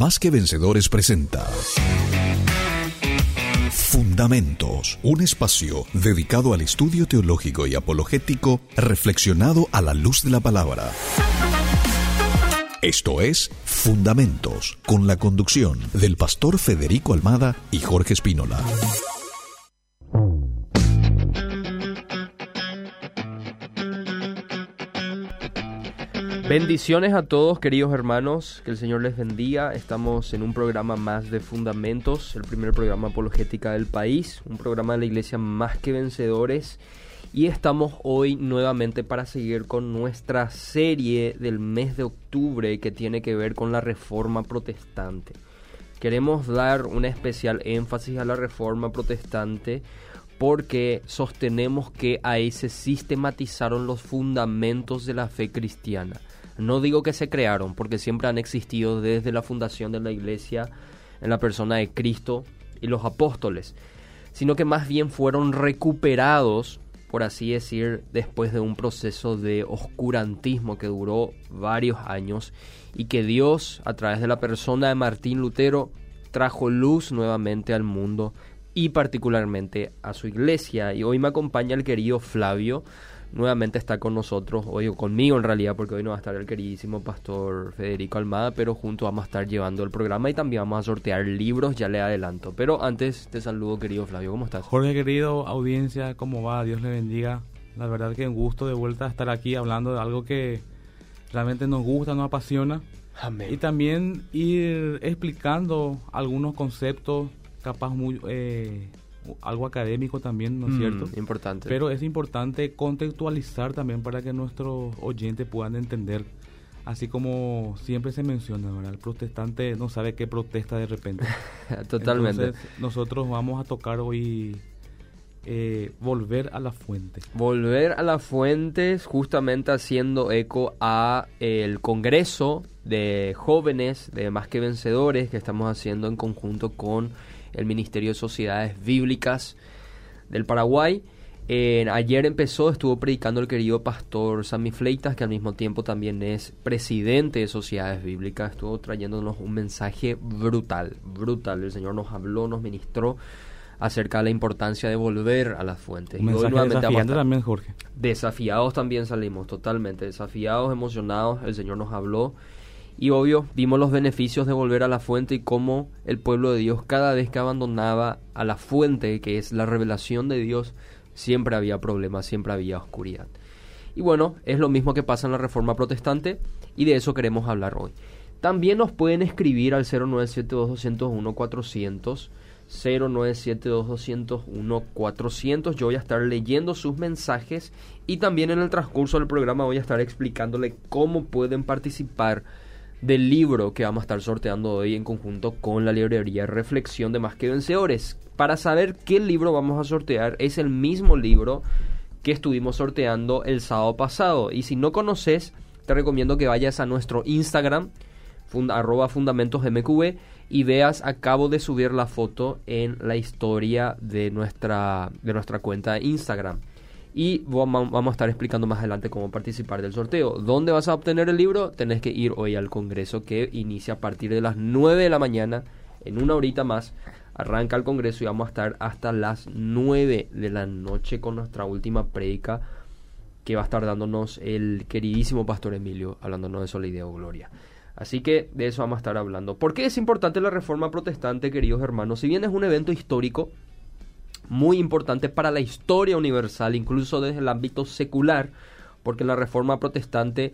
Más que Vencedores presenta Fundamentos, un espacio dedicado al estudio teológico y apologético reflexionado a la luz de la palabra. Esto es Fundamentos, con la conducción del pastor Federico Almada y Jorge Espínola. Bendiciones a todos queridos hermanos, que el Señor les bendiga. Estamos en un programa más de Fundamentos, el primer programa apologética del país, un programa de la iglesia más que vencedores. Y estamos hoy nuevamente para seguir con nuestra serie del mes de octubre que tiene que ver con la reforma protestante. Queremos dar un especial énfasis a la reforma protestante porque sostenemos que ahí se sistematizaron los fundamentos de la fe cristiana no digo que se crearon, porque siempre han existido desde la fundación de la iglesia en la persona de Cristo y los apóstoles, sino que más bien fueron recuperados, por así decir, después de un proceso de oscurantismo que duró varios años y que Dios, a través de la persona de Martín Lutero, trajo luz nuevamente al mundo y particularmente a su iglesia. Y hoy me acompaña el querido Flavio, nuevamente está con nosotros, hoy conmigo en realidad, porque hoy no va a estar el queridísimo pastor Federico Almada, pero juntos vamos a estar llevando el programa y también vamos a sortear libros, ya le adelanto. Pero antes te saludo, querido Flavio, ¿cómo estás? Jorge, querido, audiencia, ¿cómo va? Dios le bendiga. La verdad que un gusto de vuelta estar aquí hablando de algo que realmente nos gusta, nos apasiona. Amén. Y también ir explicando algunos conceptos capaz muy eh, algo académico también, ¿no es mm, cierto? Importante. Pero es importante contextualizar también para que nuestros oyentes puedan entender. Así como siempre se menciona, ¿verdad? El protestante no sabe qué protesta de repente. Totalmente. Entonces, nosotros vamos a tocar hoy eh, volver a la fuente. Volver a las fuentes, justamente haciendo eco a el congreso de jóvenes de Más que Vencedores que estamos haciendo en conjunto con el Ministerio de Sociedades Bíblicas del Paraguay. ayer empezó, estuvo predicando el querido pastor Sammy Fleitas, que al mismo tiempo también es presidente de Sociedades Bíblicas. Estuvo trayéndonos un mensaje brutal, brutal. El Señor nos habló, nos ministró acerca de la importancia de volver a las fuentes. Un mensaje desafiante también, Jorge. Desafiados también salimos, totalmente. Desafiados, emocionados. El Señor nos habló y obvio, vimos los beneficios de volver a la fuente y cómo el pueblo de Dios cada vez que abandonaba a la fuente, que es la revelación de Dios, siempre había problemas, siempre había oscuridad. Y bueno, es lo mismo que pasa en la Reforma Protestante y de eso queremos hablar hoy. También nos pueden escribir al 0972-201-400, 0972-201-400. Yo voy a estar leyendo sus mensajes y también en el transcurso del programa voy a estar explicándole cómo pueden participar del libro que vamos a estar sorteando hoy en conjunto con la librería Reflexión de Más que Vencedores. Para saber qué libro vamos a sortear, es el mismo libro que estuvimos sorteando el sábado pasado. Y si no conoces, te recomiendo que vayas a nuestro Instagram, arroba fundamentosmqv, y veas, acabo de subir la foto en la historia de nuestra, de nuestra cuenta de Instagram y vamos a estar explicando más adelante cómo participar del sorteo. ¿Dónde vas a obtener el libro? Tenés que ir hoy al Congreso que inicia a partir de las 9 de la mañana, en una horita más. Arranca el Congreso y vamos a estar hasta las 9 de la noche con nuestra última prédica que va a estar dándonos el queridísimo Pastor Emilio, hablándonos de Solideo Gloria. Así que de eso vamos a estar hablando. ¿Por qué es importante la reforma protestante, queridos hermanos? Si bien es un evento histórico, muy importante para la historia universal, incluso desde el ámbito secular, porque la reforma protestante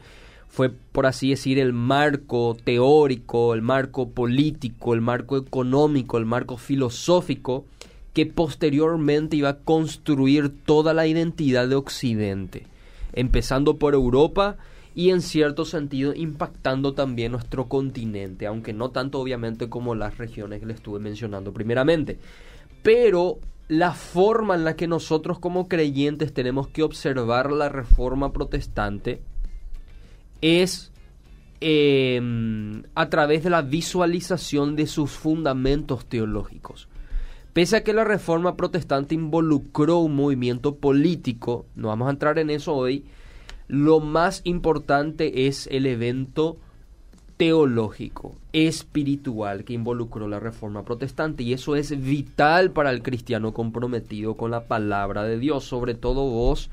fue, por así decir, el marco teórico, el marco político, el marco económico, el marco filosófico que posteriormente iba a construir toda la identidad de Occidente, empezando por Europa y en cierto sentido impactando también nuestro continente, aunque no tanto obviamente como las regiones que le estuve mencionando primeramente. Pero la forma en la que nosotros como creyentes tenemos que observar la reforma protestante es em, a través de la visualización de sus fundamentos teológicos. Pese a que la reforma protestante involucró un movimiento político, no vamos a entrar en eso hoy, lo más importante es el evento teológico, espiritual que involucró la reforma protestante y eso es vital para el cristiano comprometido con la palabra de Dios, sobre todo vos,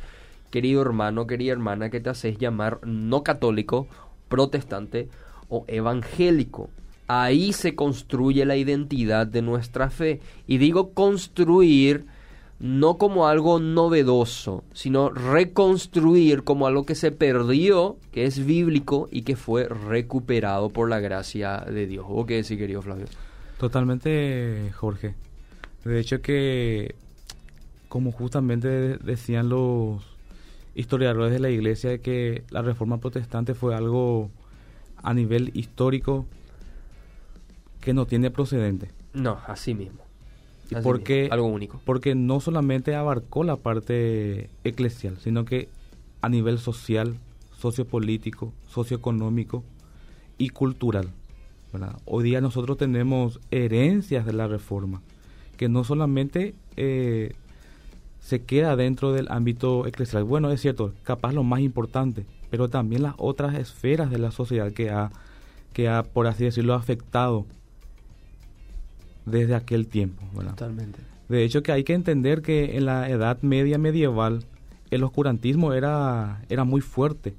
querido hermano, querida hermana, que te haces llamar no católico, protestante o evangélico. Ahí se construye la identidad de nuestra fe. Y digo construir no como algo novedoso, sino reconstruir como algo que se perdió, que es bíblico y que fue recuperado por la gracia de Dios. ¿O qué decir, querido Flavio? Totalmente, Jorge. De hecho que, como justamente decían los historiadores de la iglesia, que la reforma protestante fue algo a nivel histórico que no tiene procedente. No, así mismo porque, algo único. Porque no solamente abarcó la parte eclesial, sino que a nivel social, sociopolítico, socioeconómico y cultural. Hoy día nosotros tenemos herencias de la reforma, que no solamente eh, se queda dentro del ámbito eclesial. Bueno, es cierto, capaz lo más importante, pero también las otras esferas de la sociedad que ha, que ha por así decirlo, afectado desde aquel tiempo. Totalmente. De hecho que hay que entender que en la Edad Media medieval el oscurantismo era, era muy fuerte.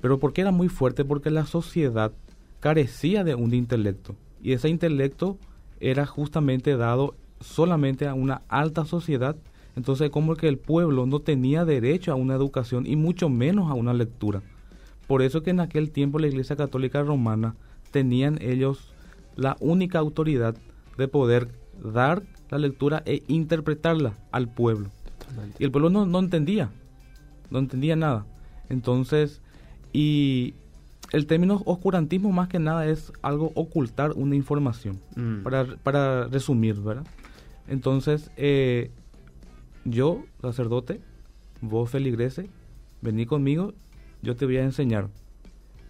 ¿Pero por qué era muy fuerte? Porque la sociedad carecía de un intelecto. Y ese intelecto era justamente dado solamente a una alta sociedad. Entonces como que el pueblo no tenía derecho a una educación y mucho menos a una lectura. Por eso que en aquel tiempo la Iglesia Católica Romana tenían ellos la única autoridad de poder dar la lectura e interpretarla al pueblo. Y el pueblo no, no entendía, no entendía nada. Entonces, y el término oscurantismo más que nada es algo ocultar una información, mm. para, para, resumir, ¿verdad? Entonces, eh, yo, sacerdote, vos feligrese, vení conmigo, yo te voy a enseñar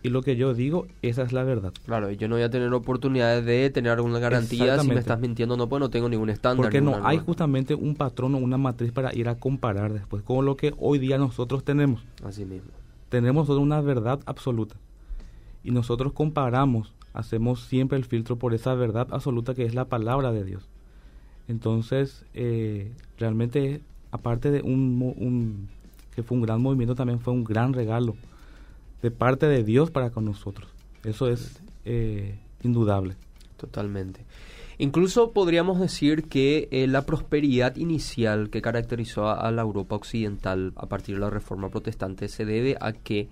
y lo que yo digo, esa es la verdad. Claro, yo no voy a tener oportunidades de tener alguna garantía si me estás mintiendo, no, pues no tengo ningún estándar. Porque no hay justamente un patrón o una matriz para ir a comparar después con lo que hoy día nosotros tenemos. Así mismo. Tenemos una verdad absoluta. Y nosotros comparamos, hacemos siempre el filtro por esa verdad absoluta que es la palabra de Dios. Entonces, eh, realmente, aparte de un, un, que fue un gran movimiento, también fue un gran regalo de parte de Dios para con nosotros. Eso es eh, indudable. Totalmente. Incluso podríamos decir que eh, la prosperidad inicial que caracterizó a, la Europa occidental a partir de la Reforma Protestante se debe a que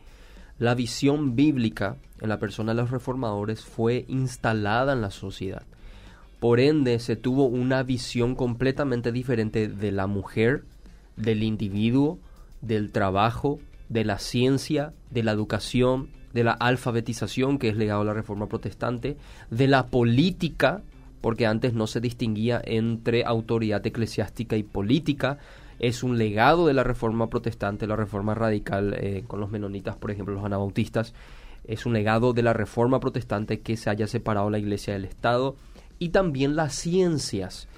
la visión bíblica en la persona de los reformadores fue instalada en la sociedad. Por ende, se tuvo una visión completamente diferente de la mujer, del individuo, del trabajo, de la ciencia, de la educación, de la alfabetización, que es legado a la Reforma Protestante, de la política, porque antes no se distinguía entre autoridad eclesiástica y política, es un legado de la Reforma Protestante, la Reforma Radical eh, con los menonitas, por ejemplo, los anabautistas, es un legado de la Reforma Protestante que se haya separado la Iglesia del Estado, y también las ciencias,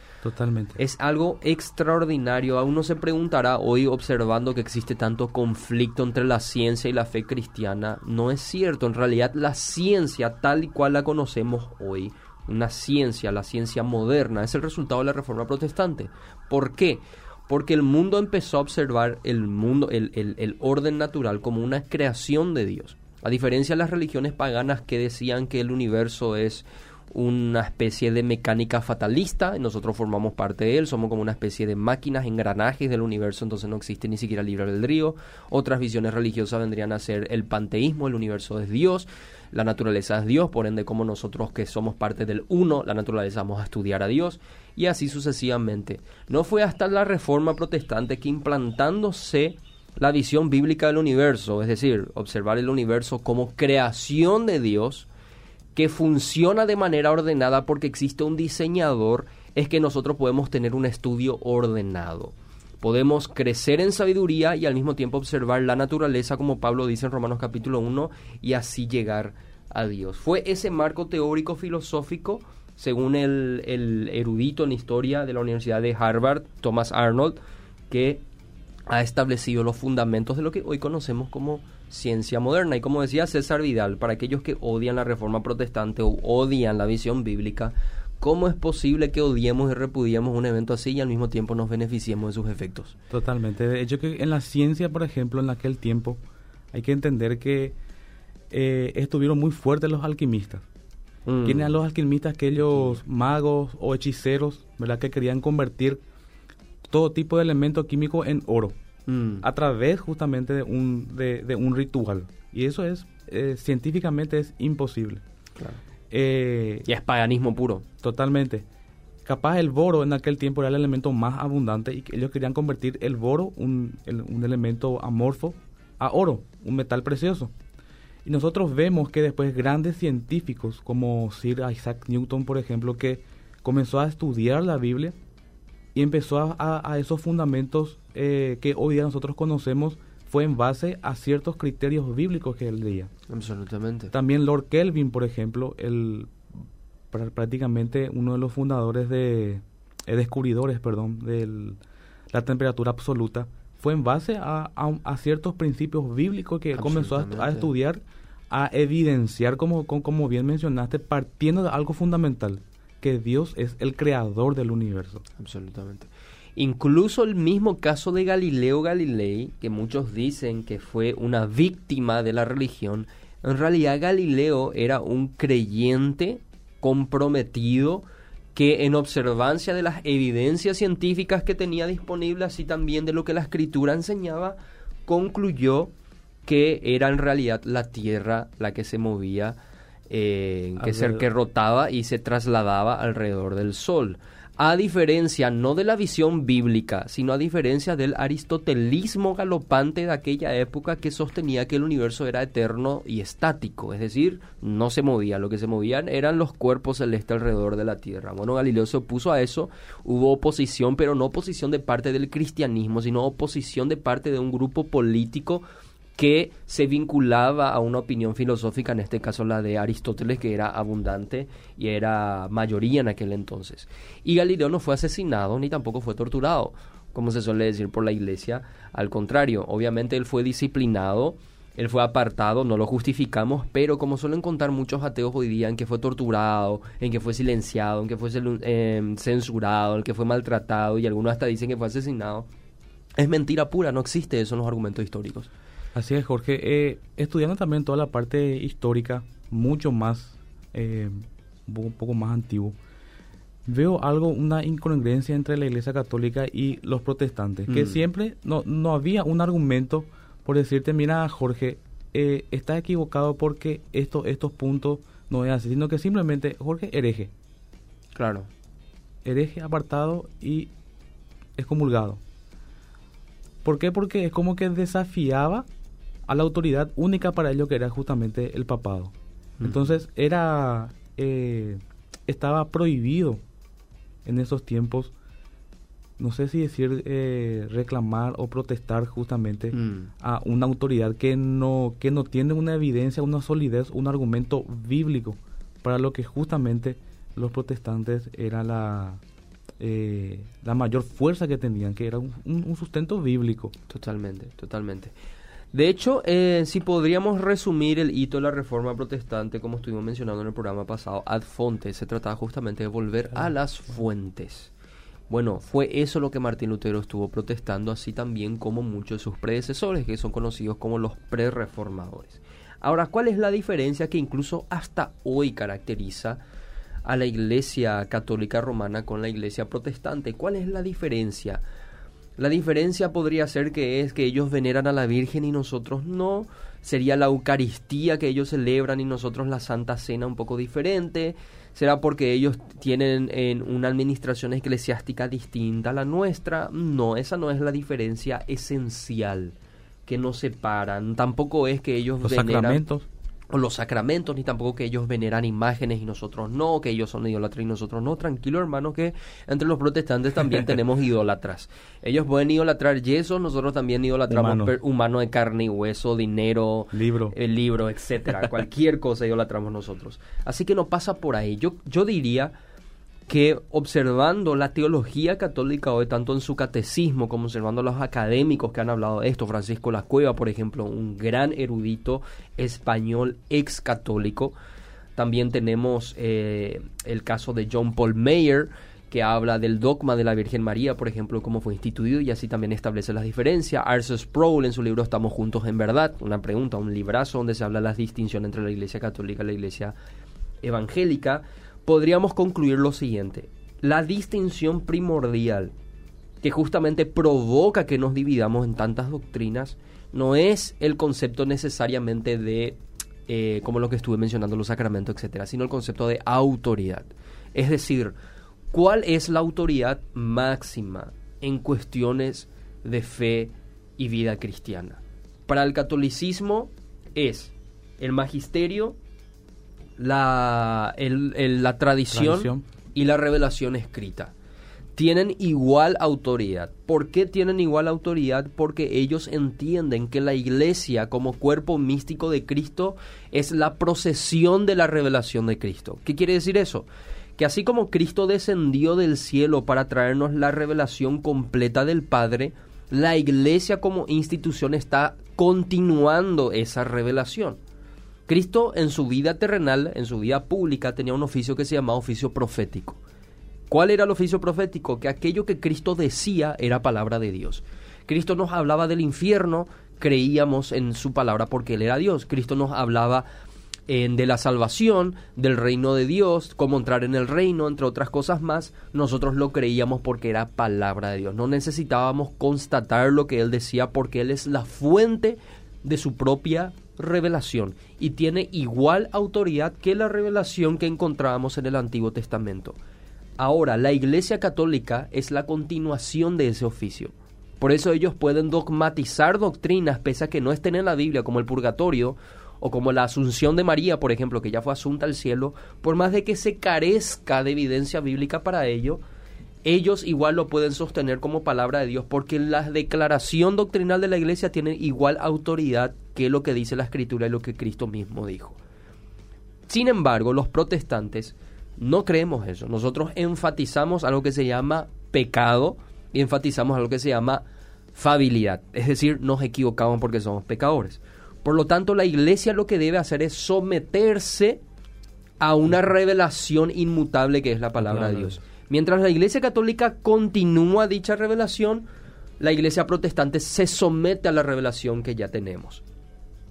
Es algo extraordinario. A uno se preguntará hoy observando que existe tanto conflicto entre la ciencia y la fe cristiana. No es cierto. En realidad la ciencia tal y cual la conocemos hoy, una ciencia, la ciencia moderna, es el resultado de la reforma protestante. ¿Por qué? Porque el mundo empezó a observar el mundo, el orden natural como una creación de Dios. A diferencia de las religiones paganas que decían que el universo es una especie de mecánica fatalista, nosotros formamos parte de él, somos como una especie de máquinas, engranajes del universo, entonces no existe ni siquiera libre albedrío. Otras visiones religiosas vendrían a ser el panteísmo, el universo es Dios, la naturaleza es Dios, por ende como nosotros que somos parte del uno, la naturaleza vamos a estudiar a Dios, y así sucesivamente. No fue hasta la reforma protestante que implantándose la visión bíblica del universo, es decir, observar el universo como creación de Dios, que funciona de manera ordenada porque existe un diseñador, es que nosotros podemos tener un estudio ordenado. Podemos crecer en sabiduría y al mismo tiempo observar la naturaleza, como Pablo dice en Romanos capítulo 1, y así llegar a Dios. Fue ese marco teórico filosófico, según el, el erudito en historia de la Universidad de Harvard, Thomas Arnold, que ha establecido los fundamentos de lo que hoy conocemos como ciencia moderna. Y como decía César Vidal, para aquellos que odian la reforma protestante o odian la visión bíblica, ¿cómo es posible que odiemos y repudiemos un evento así y al mismo tiempo nos beneficiemos de sus efectos? Totalmente. De hecho, que en la ciencia, por ejemplo, en aquel tiempo, hay que entender que eh, estuvieron muy fuertes los alquimistas. Mm. ¿Quiénes eran los alquimistas? Aquellos magos o hechiceros, ¿verdad? Que querían convertir todo tipo de elemento químico en oro. Mm. A través justamente de un, de, un ritual. Y eso es, eh, científicamente es imposible. Eh, y es paganismo puro. Totalmente. Capaz el boro en aquel tiempo era el elemento más abundante y ellos querían convertir el boro, un, un elemento amorfo, a oro, un metal precioso. Y nosotros vemos que después grandes científicos como Sir Isaac Newton, por ejemplo, que comenzó a estudiar la Biblia y empezó a, esos fundamentos eh, que hoy día nosotros conocemos, fue en base a ciertos criterios bíblicos que él leía. Absolutamente. También Lord Kelvin, por ejemplo, el, prácticamente uno de los fundadores de, eh, descubridores, perdón, de la temperatura absoluta, fue en base a, a, ciertos principios bíblicos que él comenzó a, estudiar, a evidenciar, como, como bien mencionaste, partiendo de algo fundamental, que Dios es el creador del universo. Absolutamente. Incluso el mismo caso de Galileo Galilei, que muchos dicen que fue una víctima de la religión, en realidad Galileo era un creyente comprometido que en observancia de las evidencias científicas que tenía disponibles, así también de lo que la escritura enseñaba, concluyó que era en realidad la Tierra la que se movía, eh, que, se, que rotaba y se trasladaba alrededor del Sol. A diferencia no de la visión bíblica, sino a diferencia del aristotelismo galopante de aquella época que sostenía que el universo era eterno y estático, es decir, no se movía, lo que se movían eran los cuerpos celestes alrededor de la Tierra. Bueno, Galileo se opuso a eso, hubo oposición, pero no oposición de parte del cristianismo, sino oposición de parte de un grupo político que se vinculaba a una opinión filosófica, en este caso la de Aristóteles, que era abundante y era mayoría en aquel entonces. Y Galileo no fue asesinado ni tampoco fue torturado, como se suele decir por la iglesia. Al contrario, obviamente él fue disciplinado, él fue apartado, no lo justificamos, pero como suelen contar muchos ateos hoy día, en que fue torturado, en que fue silenciado, en que fue eh, censurado, en que fue maltratado y algunos hasta dicen que fue asesinado, es mentira pura, no existe eso en los argumentos históricos. Así es, Jorge. Eh, estudiando también toda la parte histórica, mucho más, eh, un poco más antiguo, veo algo, una incongruencia entre la Iglesia Católica y los protestantes, que mm. siempre no, no había un argumento por decirte, mira, Jorge, eh, está equivocado porque esto, estos puntos no es así, sino que simplemente, Jorge, hereje. Claro. Hereje apartado y excomulgado. ¿Por qué? Porque es como que desafiaba a la autoridad única para ello que era justamente el papado. Entonces era eh, estaba prohibido en esos tiempos, no sé si decir eh, reclamar o protestar justamente mm. a una autoridad que no que no tiene una evidencia, una solidez, un argumento bíblico para lo que justamente los protestantes era la eh, la mayor fuerza que tenían, que era un sustento bíblico. Totalmente, totalmente. De hecho, eh, si podríamos resumir el hito de la reforma protestante, como estuvimos mencionando en el programa pasado, ad fonte, se trataba justamente de volver a las fuentes. Bueno, fue eso lo que Martín Lutero estuvo protestando, así también como muchos de sus predecesores, que son conocidos como los prereformadores. Ahora, ¿cuál es la diferencia que incluso hasta hoy caracteriza a la Iglesia Católica Romana con la Iglesia Protestante? ¿Cuál es la diferencia? La diferencia podría ser que es que ellos veneran a la Virgen y nosotros no. Sería la Eucaristía que ellos celebran y nosotros la Santa Cena un poco diferente. ¿Será porque ellos tienen en una administración eclesiástica distinta a la nuestra? No, esa no es la diferencia esencial que nos separan. Tampoco es que ellos Los sacramentos o los sacramentos, ni tampoco que ellos veneran imágenes y nosotros no, que ellos son idólatras y nosotros no. Tranquilo, hermano, que entre los protestantes también tenemos idólatras. Ellos pueden idolatrar yeso, nosotros también idolatramos humano. de carne y hueso, dinero, libro, el libro, etcétera. Cualquier cosa idolatramos nosotros. Así que no pasa por ahí. Yo, yo diría que observando la teología católica hoy, tanto en su catecismo como observando a los académicos que han hablado de esto, Francisco La Cueva, por ejemplo, un gran erudito español ex católico, también tenemos eh, el caso de John Paul Mayer, que habla del dogma de la Virgen María, por ejemplo, cómo fue instituido y así también establece las diferencias. Arthur Sproul en su libro Estamos Juntos en Verdad, una pregunta, un librazo donde se habla de las distinciones entre la Iglesia Católica y la Iglesia Evangélica podríamos concluir lo siguiente. La distinción primordial que justamente provoca que nos dividamos en tantas doctrinas no es el concepto necesariamente de, eh, como lo que estuve mencionando, los sacramentos, etcétera, sino el concepto de autoridad. Es decir, ¿cuál es la autoridad máxima en cuestiones de fe y vida cristiana? Para el catolicismo es el magisterio la, la tradición, y la revelación escrita. Tienen igual autoridad. ¿Por qué tienen igual autoridad? Porque ellos entienden que la iglesia como cuerpo místico de Cristo es la procesión de la revelación de Cristo. ¿Qué quiere decir eso? Que así como Cristo descendió del cielo para traernos la revelación completa del Padre, la iglesia como institución está continuando esa revelación. Cristo en su vida terrenal, en su vida pública, tenía un oficio que se llamaba oficio profético. ¿Cuál era el oficio profético? Que aquello que Cristo decía era palabra de Dios. Cristo nos hablaba del infierno, creíamos en su palabra porque Él era Dios. Cristo nos hablaba de la salvación, del reino de Dios, cómo entrar en el reino, entre otras cosas más, nosotros lo creíamos porque era palabra de Dios. No necesitábamos constatar lo que Él decía porque Él es la fuente de su propia revelación y tiene igual autoridad que la revelación que encontrábamos en el Antiguo Testamento. Ahora, la Iglesia Católica es la continuación de ese oficio. Por eso ellos pueden dogmatizar doctrinas pese a que no estén en la Biblia, como el purgatorio o como la asunción de María, por ejemplo, que ya fue asunta al cielo, por más de que se carezca de evidencia bíblica para ello, ellos igual lo pueden sostener como palabra de Dios porque la declaración doctrinal de la iglesia tiene igual autoridad que lo que dice la escritura y lo que Cristo mismo dijo. Sin embargo, los protestantes no creemos eso. Nosotros enfatizamos algo que se llama pecado y enfatizamos algo que se llama fabilidad. Es decir, nos equivocamos porque somos pecadores. Por lo tanto, la iglesia lo que debe hacer es someterse a una revelación inmutable que es la palabra de Dios. Mientras la Iglesia Católica continúa dicha revelación, la Iglesia Protestante se somete a la revelación que ya tenemos.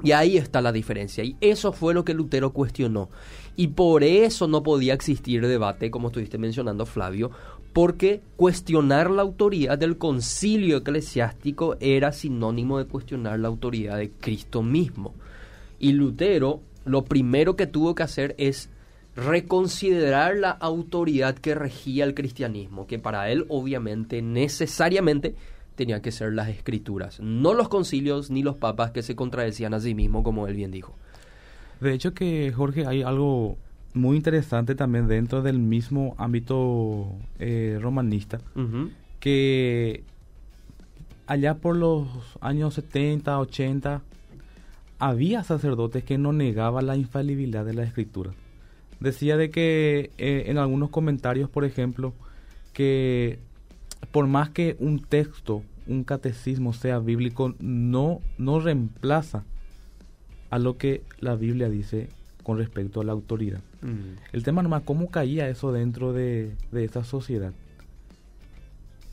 Y ahí está la diferencia. Y eso fue lo que Lutero cuestionó. Y por eso no podía existir debate, como estuviste mencionando, Flavio, porque cuestionar la autoridad del concilio eclesiástico era sinónimo de cuestionar la autoridad de Cristo mismo. Y Lutero lo primero que tuvo que hacer es reconsiderar la autoridad que regía el cristianismo, que para él obviamente necesariamente tenían que ser las escrituras, no los concilios ni los papas que se contradecían a sí mismos, como él bien dijo. De hecho que, Jorge, hay algo muy interesante también dentro del mismo ámbito eh, romanista, que allá por los años 70, 80, había sacerdotes que no negaban la infalibilidad de la escritura decía de que eh, en algunos comentarios, por ejemplo, que por más que un texto, un catecismo sea bíblico, no, no reemplaza a lo que la Biblia dice con respecto a la autoridad. Mm. El tema nomás, ¿cómo caía eso dentro de, de esa sociedad?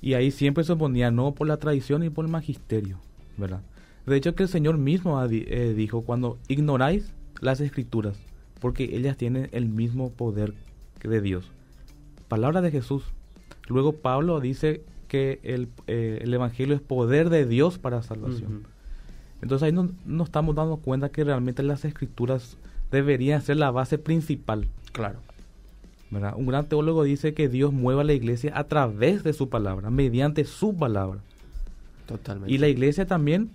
Y ahí siempre se ponía no por la tradición y por el magisterio, ¿verdad? De hecho que el Señor mismo eh, dijo, cuando ignoráis las escrituras, porque ellas tienen el mismo poder que de Dios. Palabra de Jesús. Luego Pablo dice que el, eh, Evangelio es poder de Dios para salvación. Entonces ahí nos no estamos dando cuenta que realmente las escrituras deberían ser la base principal. Claro. Un gran teólogo dice que Dios mueva la iglesia a través de su palabra, mediante su palabra. Totalmente. Y la iglesia también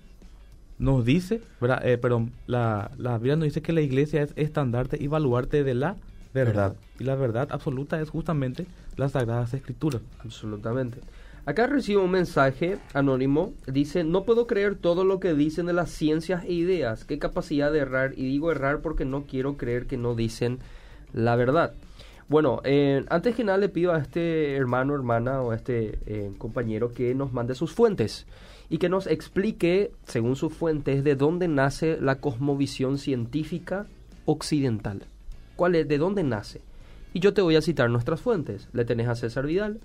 nos dice, eh, pero la, la Biblia nos dice que la iglesia es estandarte y baluarte de la verdad. Y la verdad absoluta es justamente las Sagradas Escrituras. Absolutamente. Acá recibo un mensaje anónimo. Dice, no puedo creer todo lo que dicen de las ciencias e ideas. Qué capacidad de errar. Y digo errar porque no quiero creer que no dicen la verdad. Bueno, eh, antes que nada le pido a este hermano, hermana o a este eh, compañero que nos mande sus fuentes y que nos explique, según sus fuentes, de dónde nace la cosmovisión científica occidental. ¿Cuál es? ¿De dónde nace? Y yo te voy a citar nuestras fuentes. Le tenés a César Vidal,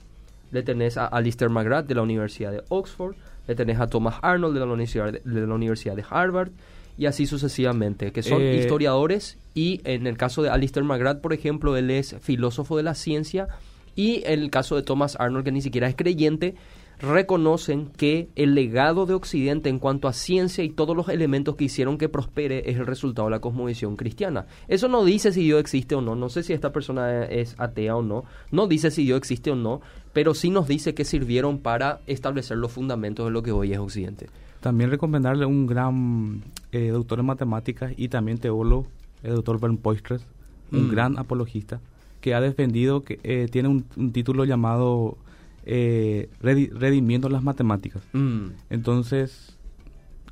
le tenés a Alistair McGrath de la Universidad de Oxford, le tenés a Thomas Arnold de la Universidad de, de la Universidad de Harvard, y así sucesivamente, que son Eh, historiadores y en el caso de Alistair McGrath, por ejemplo, él es filósofo de la ciencia y en el caso de Thomas Arnold, que ni siquiera es creyente, reconocen que el legado de Occidente en cuanto a ciencia y todos los elementos que hicieron que prospere es el resultado de la cosmovisión cristiana. Eso no dice si Dios existe o no, no sé si esta persona es atea o no, no dice si Dios existe o no, pero sí nos dice que sirvieron para establecer los fundamentos de lo que hoy es Occidente. También recomendarle un gran eh, doctor en matemáticas y también teólogo, el doctor Bernd Poistres, un Mm. gran apologista, que ha defendido, que eh, tiene un, un título llamado eh, Redi- Redimiendo las Matemáticas. Mm. Entonces,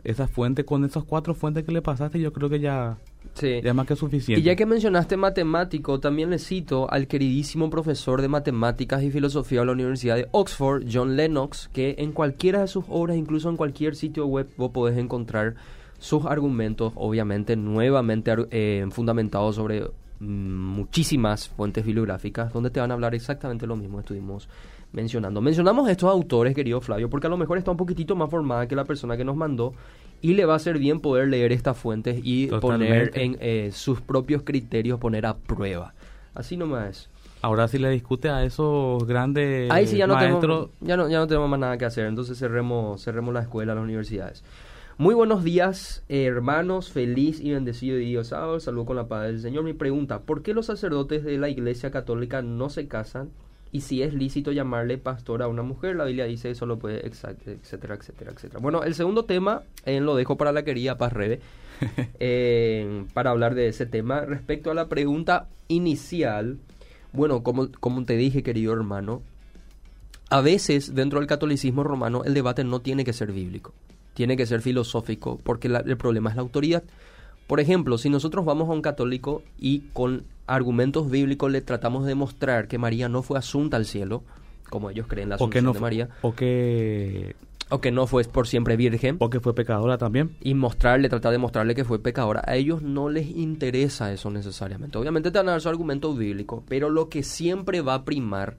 esa fuente, con esas cuatro fuentes que le pasaste, yo creo que ya, Sí. ya es más que suficiente. Y ya que mencionaste matemático, también le cito al queridísimo profesor de matemáticas y filosofía de la Universidad de Oxford, John Lennox, que en cualquiera de sus obras, incluso en cualquier sitio web, vos podés encontrar sus argumentos, obviamente nuevamente eh, fundamentados sobre mm, muchísimas fuentes bibliográficas, donde te van a hablar exactamente lo mismo que estuvimos mencionando. Mencionamos estos autores, querido Flavio, porque a lo mejor está un poquitito más formada que la persona que nos mandó y le va a ser bien poder leer estas fuentes y poner en eh, sus propios criterios, poner a prueba. Así nomás. Ahora si le discute a esos grandes Ahí sí ya no, maestros, tenemos, ya, no, ya no tenemos más nada que hacer, entonces cerremos, cerremos la escuela, las universidades. Muy buenos días, eh, hermanos, feliz y bendecido día sábado, saludo con la paz del Señor. Mi pregunta, ¿por qué los sacerdotes de la Iglesia Católica no se casan? Y si es lícito llamarle pastor a una mujer, la Biblia dice eso lo puede, etcétera, etcétera, etcétera. Bueno, el segundo tema eh, lo dejo para la querida Paz Rebe, eh, para hablar de ese tema. Respecto a la pregunta inicial, bueno, como, como te dije, querido hermano, a veces dentro del catolicismo romano el debate no tiene que ser bíblico, tiene que ser filosófico, porque la- el problema es la autoridad. Por ejemplo, si nosotros vamos a un católico y con argumentos bíblicos le tratamos de demostrar que María no fue asunta al cielo, como ellos creen la o que asunción no de María, o que o que no fue por siempre virgen, o que fue pecadora también. y mostrarle, tratar de mostrarle que fue pecadora. A ellos no les interesa eso necesariamente. Obviamente te van a dar su argumento bíblico, pero lo que siempre va a primar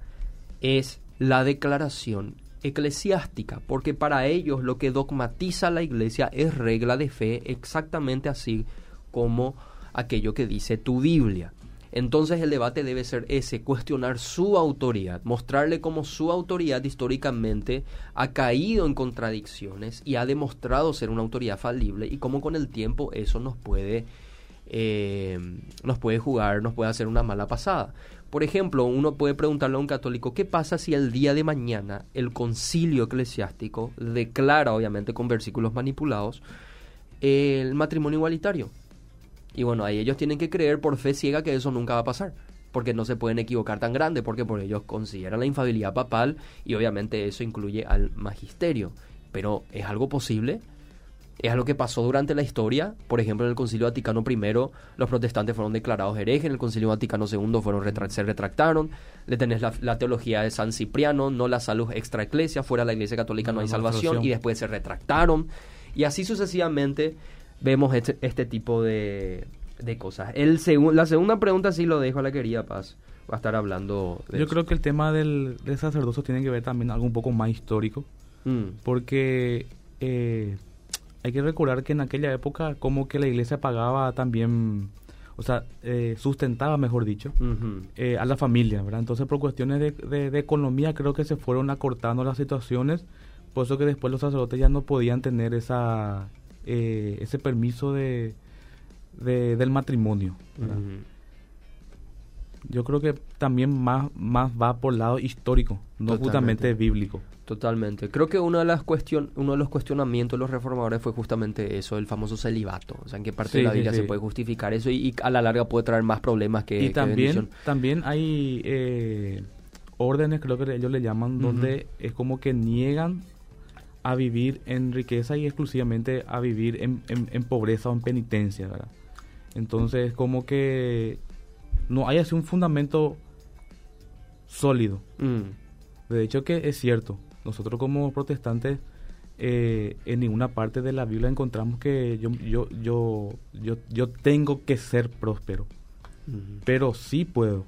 es la declaración eclesiástica, porque para ellos lo que dogmatiza la iglesia es regla de fe exactamente así como aquello que dice tu Biblia. Entonces el debate debe ser ese, cuestionar su autoridad, mostrarle cómo su autoridad históricamente ha caído en contradicciones y ha demostrado ser una autoridad falible y cómo con el tiempo eso nos puede, eh, nos puede jugar, nos puede hacer una mala pasada. Por ejemplo, uno puede preguntarle a un católico, ¿qué pasa si el día de mañana el concilio eclesiástico declara, obviamente con versículos manipulados, el matrimonio igualitario? Y bueno, ahí ellos tienen que creer por fe ciega que eso nunca va a pasar. Porque no se pueden equivocar tan grande, porque por ellos consideran la infabilidad papal y obviamente eso incluye al magisterio. Pero ¿es algo posible? ¿Es algo que pasó durante la historia? Por ejemplo, en el Concilio Vaticano I los protestantes fueron declarados herejes, en el Concilio Vaticano II fueron retra- se retractaron, le tenés la, la teología de San Cipriano, no la salud extra iglesia, fuera de la iglesia católica no, No, hay salvación, salvación. y después se retractaron. Y así sucesivamente vemos este, este tipo de, de cosas. El segun- la segunda pregunta sí lo dejo a la querida Paz. Va a estar hablando de Yo eso. creo que el tema del, del sacerdocio tiene que ver también algo un poco más histórico, Mm, porque eh, hay que recordar que en aquella época como que la iglesia pagaba también, o sea, eh, sustentaba, mejor dicho, eh, a la familia, ¿verdad? Entonces por cuestiones de, de- de economía creo que se fueron acortando las situaciones, por eso que después los sacerdotes ya no podían tener esa eh, ese permiso de, de- del matrimonio. ¿verdad? Yo creo que también más, más va por lado histórico, no Totalmente. justamente bíblico. Totalmente. Creo que una de las cuestion uno de los cuestionamientos de los reformadores fue justamente eso, el famoso celibato. O sea, en qué parte Sí, de la sí, Biblia se sí. puede justificar eso y, y a la larga puede traer más problemas que, y que también, bendición. también hay eh, órdenes, creo que ellos le llaman, donde es como que niegan a vivir en riqueza y exclusivamente a vivir en, en- en pobreza o en penitencia, ¿verdad? Entonces, como que no hay así un fundamento sólido. Mm. De hecho que es cierto, nosotros como protestantes eh, en ninguna parte de la Biblia encontramos que yo, yo, yo, yo, yo tengo que ser próspero, Mm. pero sí puedo,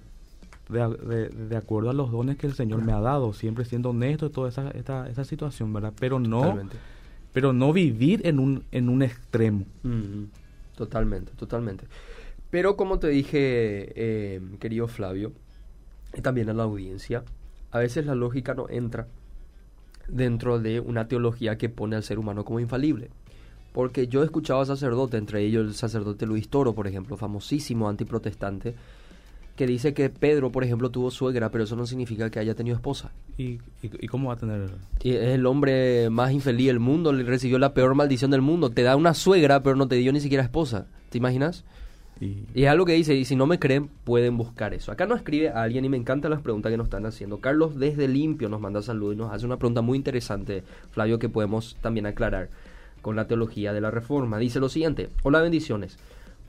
de, de- de acuerdo a los dones que el Señor me ha dado, siempre siendo honesto toda esa, esta, esa situación, ¿verdad? Pero no, Totalmente. pero no vivir en un, en un extremo. Mm, Totalmente, totalmente. Pero como te dije, eh, querido Flavio, y también a la audiencia, a veces la lógica no entra dentro de una teología que pone al ser humano como infalible. Porque yo he escuchado a sacerdotes, entre ellos el sacerdote Luis Toro, por ejemplo, famosísimo antiprotestante, que dice que Pedro, por ejemplo, tuvo suegra, pero eso no significa que haya tenido esposa. ¿Y, y, y cómo va a tener? Y es el hombre más infeliz del mundo, le recibió la peor maldición del mundo. Te da una suegra, pero no te dio ni siquiera esposa. ¿Te imaginas? Y, es algo que dice, y si no me creen, pueden buscar eso. Acá nos escribe alguien y me encantan las preguntas que nos están haciendo. Carlos desde Limpio nos manda saludos y nos hace una pregunta muy interesante, Flavio, que podemos también aclarar con la teología de la reforma. Dice lo siguiente, hola bendiciones.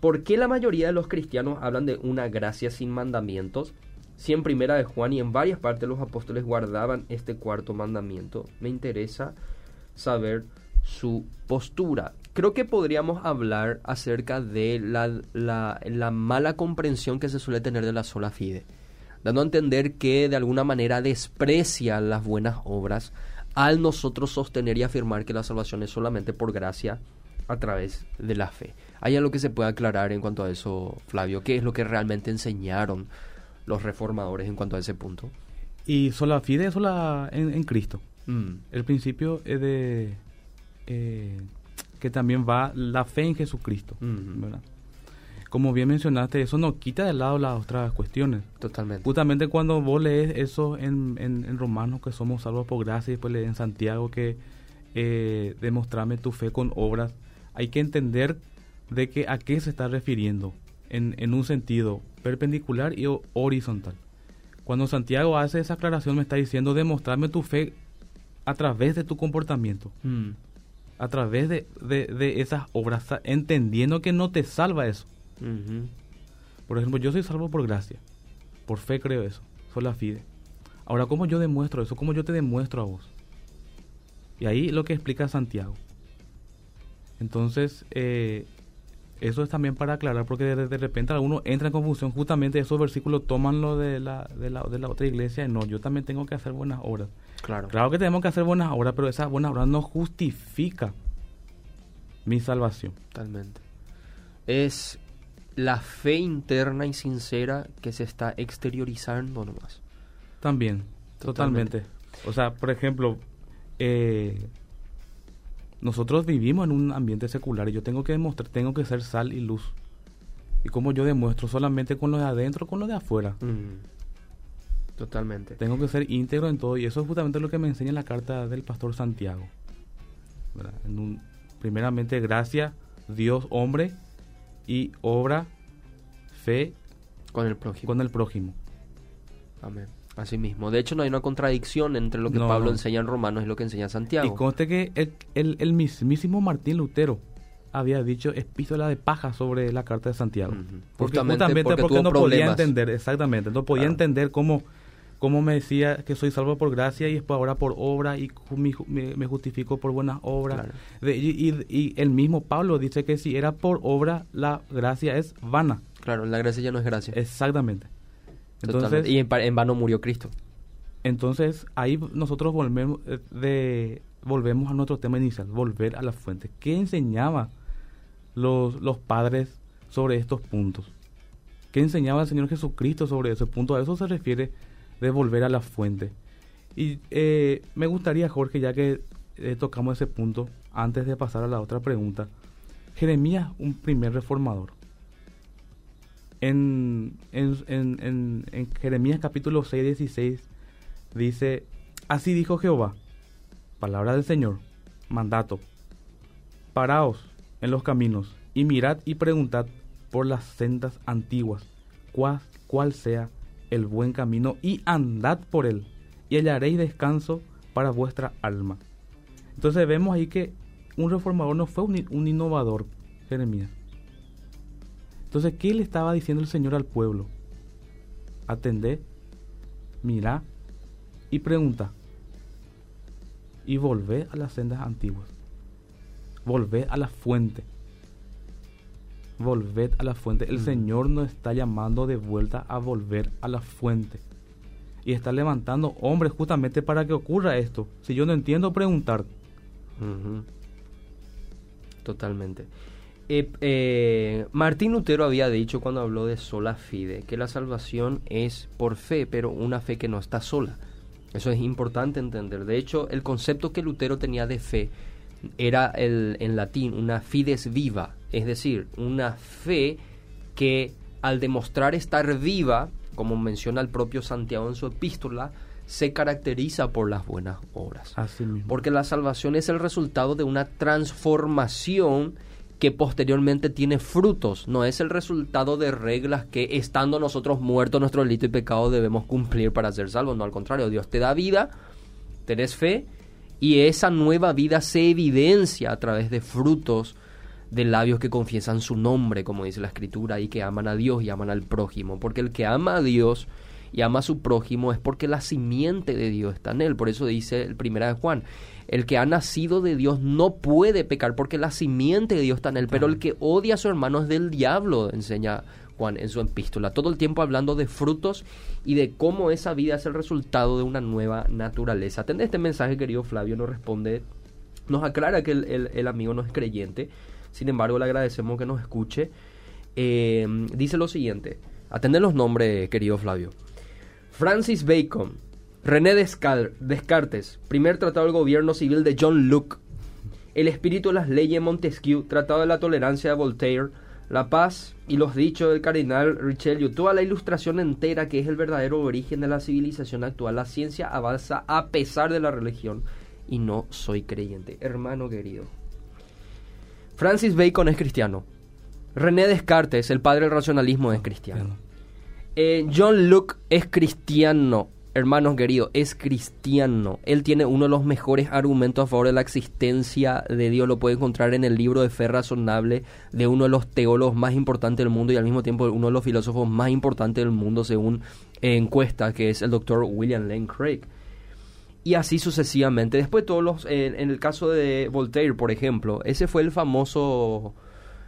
¿Por qué la mayoría de los cristianos hablan de una gracia sin mandamientos? Si en primera de Juan y en varias partes los apóstoles guardaban este cuarto mandamiento, me interesa saber su postura. Creo que podríamos hablar acerca de la, la, la mala comprensión que se suele tener de la sola fide, dando a entender que de alguna manera desprecia las buenas obras al nosotros sostener y afirmar que la salvación es solamente por gracia a través de la fe. ¿Hay algo que se pueda aclarar en cuanto a eso, Flavio? ¿Qué es lo que realmente enseñaron los reformadores en cuanto a ese punto? y sola fide, sola en, en Cristo. Mm, El principio es de eh, que también va la fe en Jesucristo. ¿verdad? Como bien mencionaste, eso no quita de lado las otras cuestiones. totalmente. Justamente cuando vos lees eso en, en, en Romanos, que somos salvos por gracia, y después lees en Santiago que eh, demostrame tu fe con obras, hay que entender de que a qué se está refiriendo en, en un sentido perpendicular y horizontal. Cuando Santiago hace esa aclaración me está diciendo demostrarme tu fe a través de tu comportamiento, Mm, a través de, de, de esas obras, entendiendo que no te salva eso. Por ejemplo, yo soy salvo por gracia. Por fe creo eso. Sola fide. Ahora, ¿cómo yo demuestro eso? ¿Cómo yo te demuestro a vos? Y ahí lo que explica Santiago. Entonces, eh, eso es también para aclarar, porque de, de repente alguno entra en confusión. Justamente esos versículos toman lo de la, de la, de la otra iglesia. y No, yo también tengo que hacer buenas obras. Claro. Claro que tenemos que hacer buenas obras, pero esas buenas obras no justifica mi salvación. Totalmente. Es la fe interna y sincera que se está exteriorizando nomás. También, Totalmente. totalmente. O sea, por ejemplo, eh, nosotros vivimos en un ambiente secular y yo tengo que demostrar, tengo que ser sal y luz. Y como yo demuestro solamente con lo de adentro, con lo de afuera. Mm. Totalmente. Tengo que ser íntegro en todo y eso es justamente lo que me enseña la carta del pastor Santiago. ¿verdad? En un, primeramente, gracia, Dios, hombre y obra, fe Con el prójimo. con el prójimo. Amén. Así mismo. De hecho, no hay una contradicción entre lo que No, Pablo no. enseña en Romanos y lo que enseña Y Santiago. conste que el, el, el mismísimo Martín Lutero había dicho epístola de paja sobre la carta de Santiago. Porque Justamente justamente porque no podía entender, exactamente, no podía Claro. entender cómo, cómo me decía que soy salvo por gracia y después ahora por obra y me, me justifico por buenas obras. Claro. De- y, el mismo Pablo dice que si era por obra, la gracia es vana. Claro, la gracia ya no es gracia. Exactamente. Totalmente. Entonces, Y en vano murió Cristo. Entonces, ahí nosotros volvemos, eh, de, volvemos a nuestro tema inicial, volver a la fuente. ¿Qué enseñaba los, los padres sobre estos puntos? ¿Qué enseñaba el Señor Jesucristo sobre ese punto? A eso se refiere de volver a la fuente. Y eh, me gustaría, Jorge, ya que eh, tocamos ese punto, antes de pasar a la otra pregunta, Jeremías, un primer reformador. En, en, en, en, Jeremías capítulo 6, 16 dice, así dijo Jehová, palabra del Señor, mandato, paraos en los caminos y mirad y preguntad por las sendas antiguas, cuál, cuál sea el buen camino y andad por él y hallaréis descanso para vuestra alma. Entonces vemos ahí que un reformador no fue un, un innovador, Jeremías. Entonces, ¿qué le estaba diciendo el Señor al pueblo? Atendé mira y pregunta. Y volvé a las sendas antiguas. Volvé a la fuente. Volved a la fuente. El Mm. Señor nos está llamando de vuelta a volver a la fuente. Y está levantando hombres justamente para que ocurra esto. Si yo no entiendo, preguntar. Totalmente. Eh, eh, Martín Lutero había dicho cuando habló de sola fide que la salvación es por fe, pero una fe que no está sola. Eso es importante entender. De hecho, el concepto que Lutero tenía de fe era el, en latín una fides viva, es decir, una fe que al demostrar estar viva, como menciona el propio Santiago en su epístola, se caracteriza por las buenas obras. Así mismo. Porque la salvación es el resultado de una transformación que posteriormente tiene frutos, no es el resultado de reglas que estando nosotros muertos nuestro delito y pecado debemos cumplir para ser salvos, no al contrario, Dios te da vida, tenés fe y esa nueva vida se evidencia a través de frutos de labios que confiesan su nombre, como dice la escritura, y que aman a Dios y aman al prójimo, porque el que ama a Dios y ama a su prójimo es porque la simiente de Dios está en él. Por eso dice el primera de Juan, el que ha nacido de Dios no puede pecar porque la simiente de Dios está en él, pero el que odia a su hermano es del diablo, enseña Juan en su epístola. Todo el tiempo hablando de frutos y de cómo esa vida es el resultado de una nueva naturaleza. Atende este mensaje, querido Flavio, nos responde, nos aclara que el, el- el amigo no es creyente, sin embargo le agradecemos que nos escuche. Eh, dice lo siguiente, atende los nombres, querido Flavio. Francis Bacon, René Descartes, primer tratado del gobierno civil de John Locke, El espíritu de las leyes de Montesquieu, Tratado de la tolerancia de Voltaire, La paz y los dichos del cardenal Richelieu, toda la ilustración entera que es el verdadero origen de la civilización actual. La ciencia avanza a pesar de la religión y no soy creyente. Hermano querido. Francis Bacon es cristiano. René Descartes, el padre del racionalismo, es cristiano. Eh, John Locke es cristiano, hermanos queridos, es cristiano. Él tiene uno de los mejores argumentos a favor de la existencia de Dios. Lo puede encontrar en el libro de Fe Razonable de uno de los teólogos más importantes del mundo y al mismo tiempo uno de los filósofos más importantes del mundo según eh, encuesta, que es el doctor William Lane Craig. Y así sucesivamente. Después todos los... en el caso de Voltaire, por ejemplo, ese fue el famoso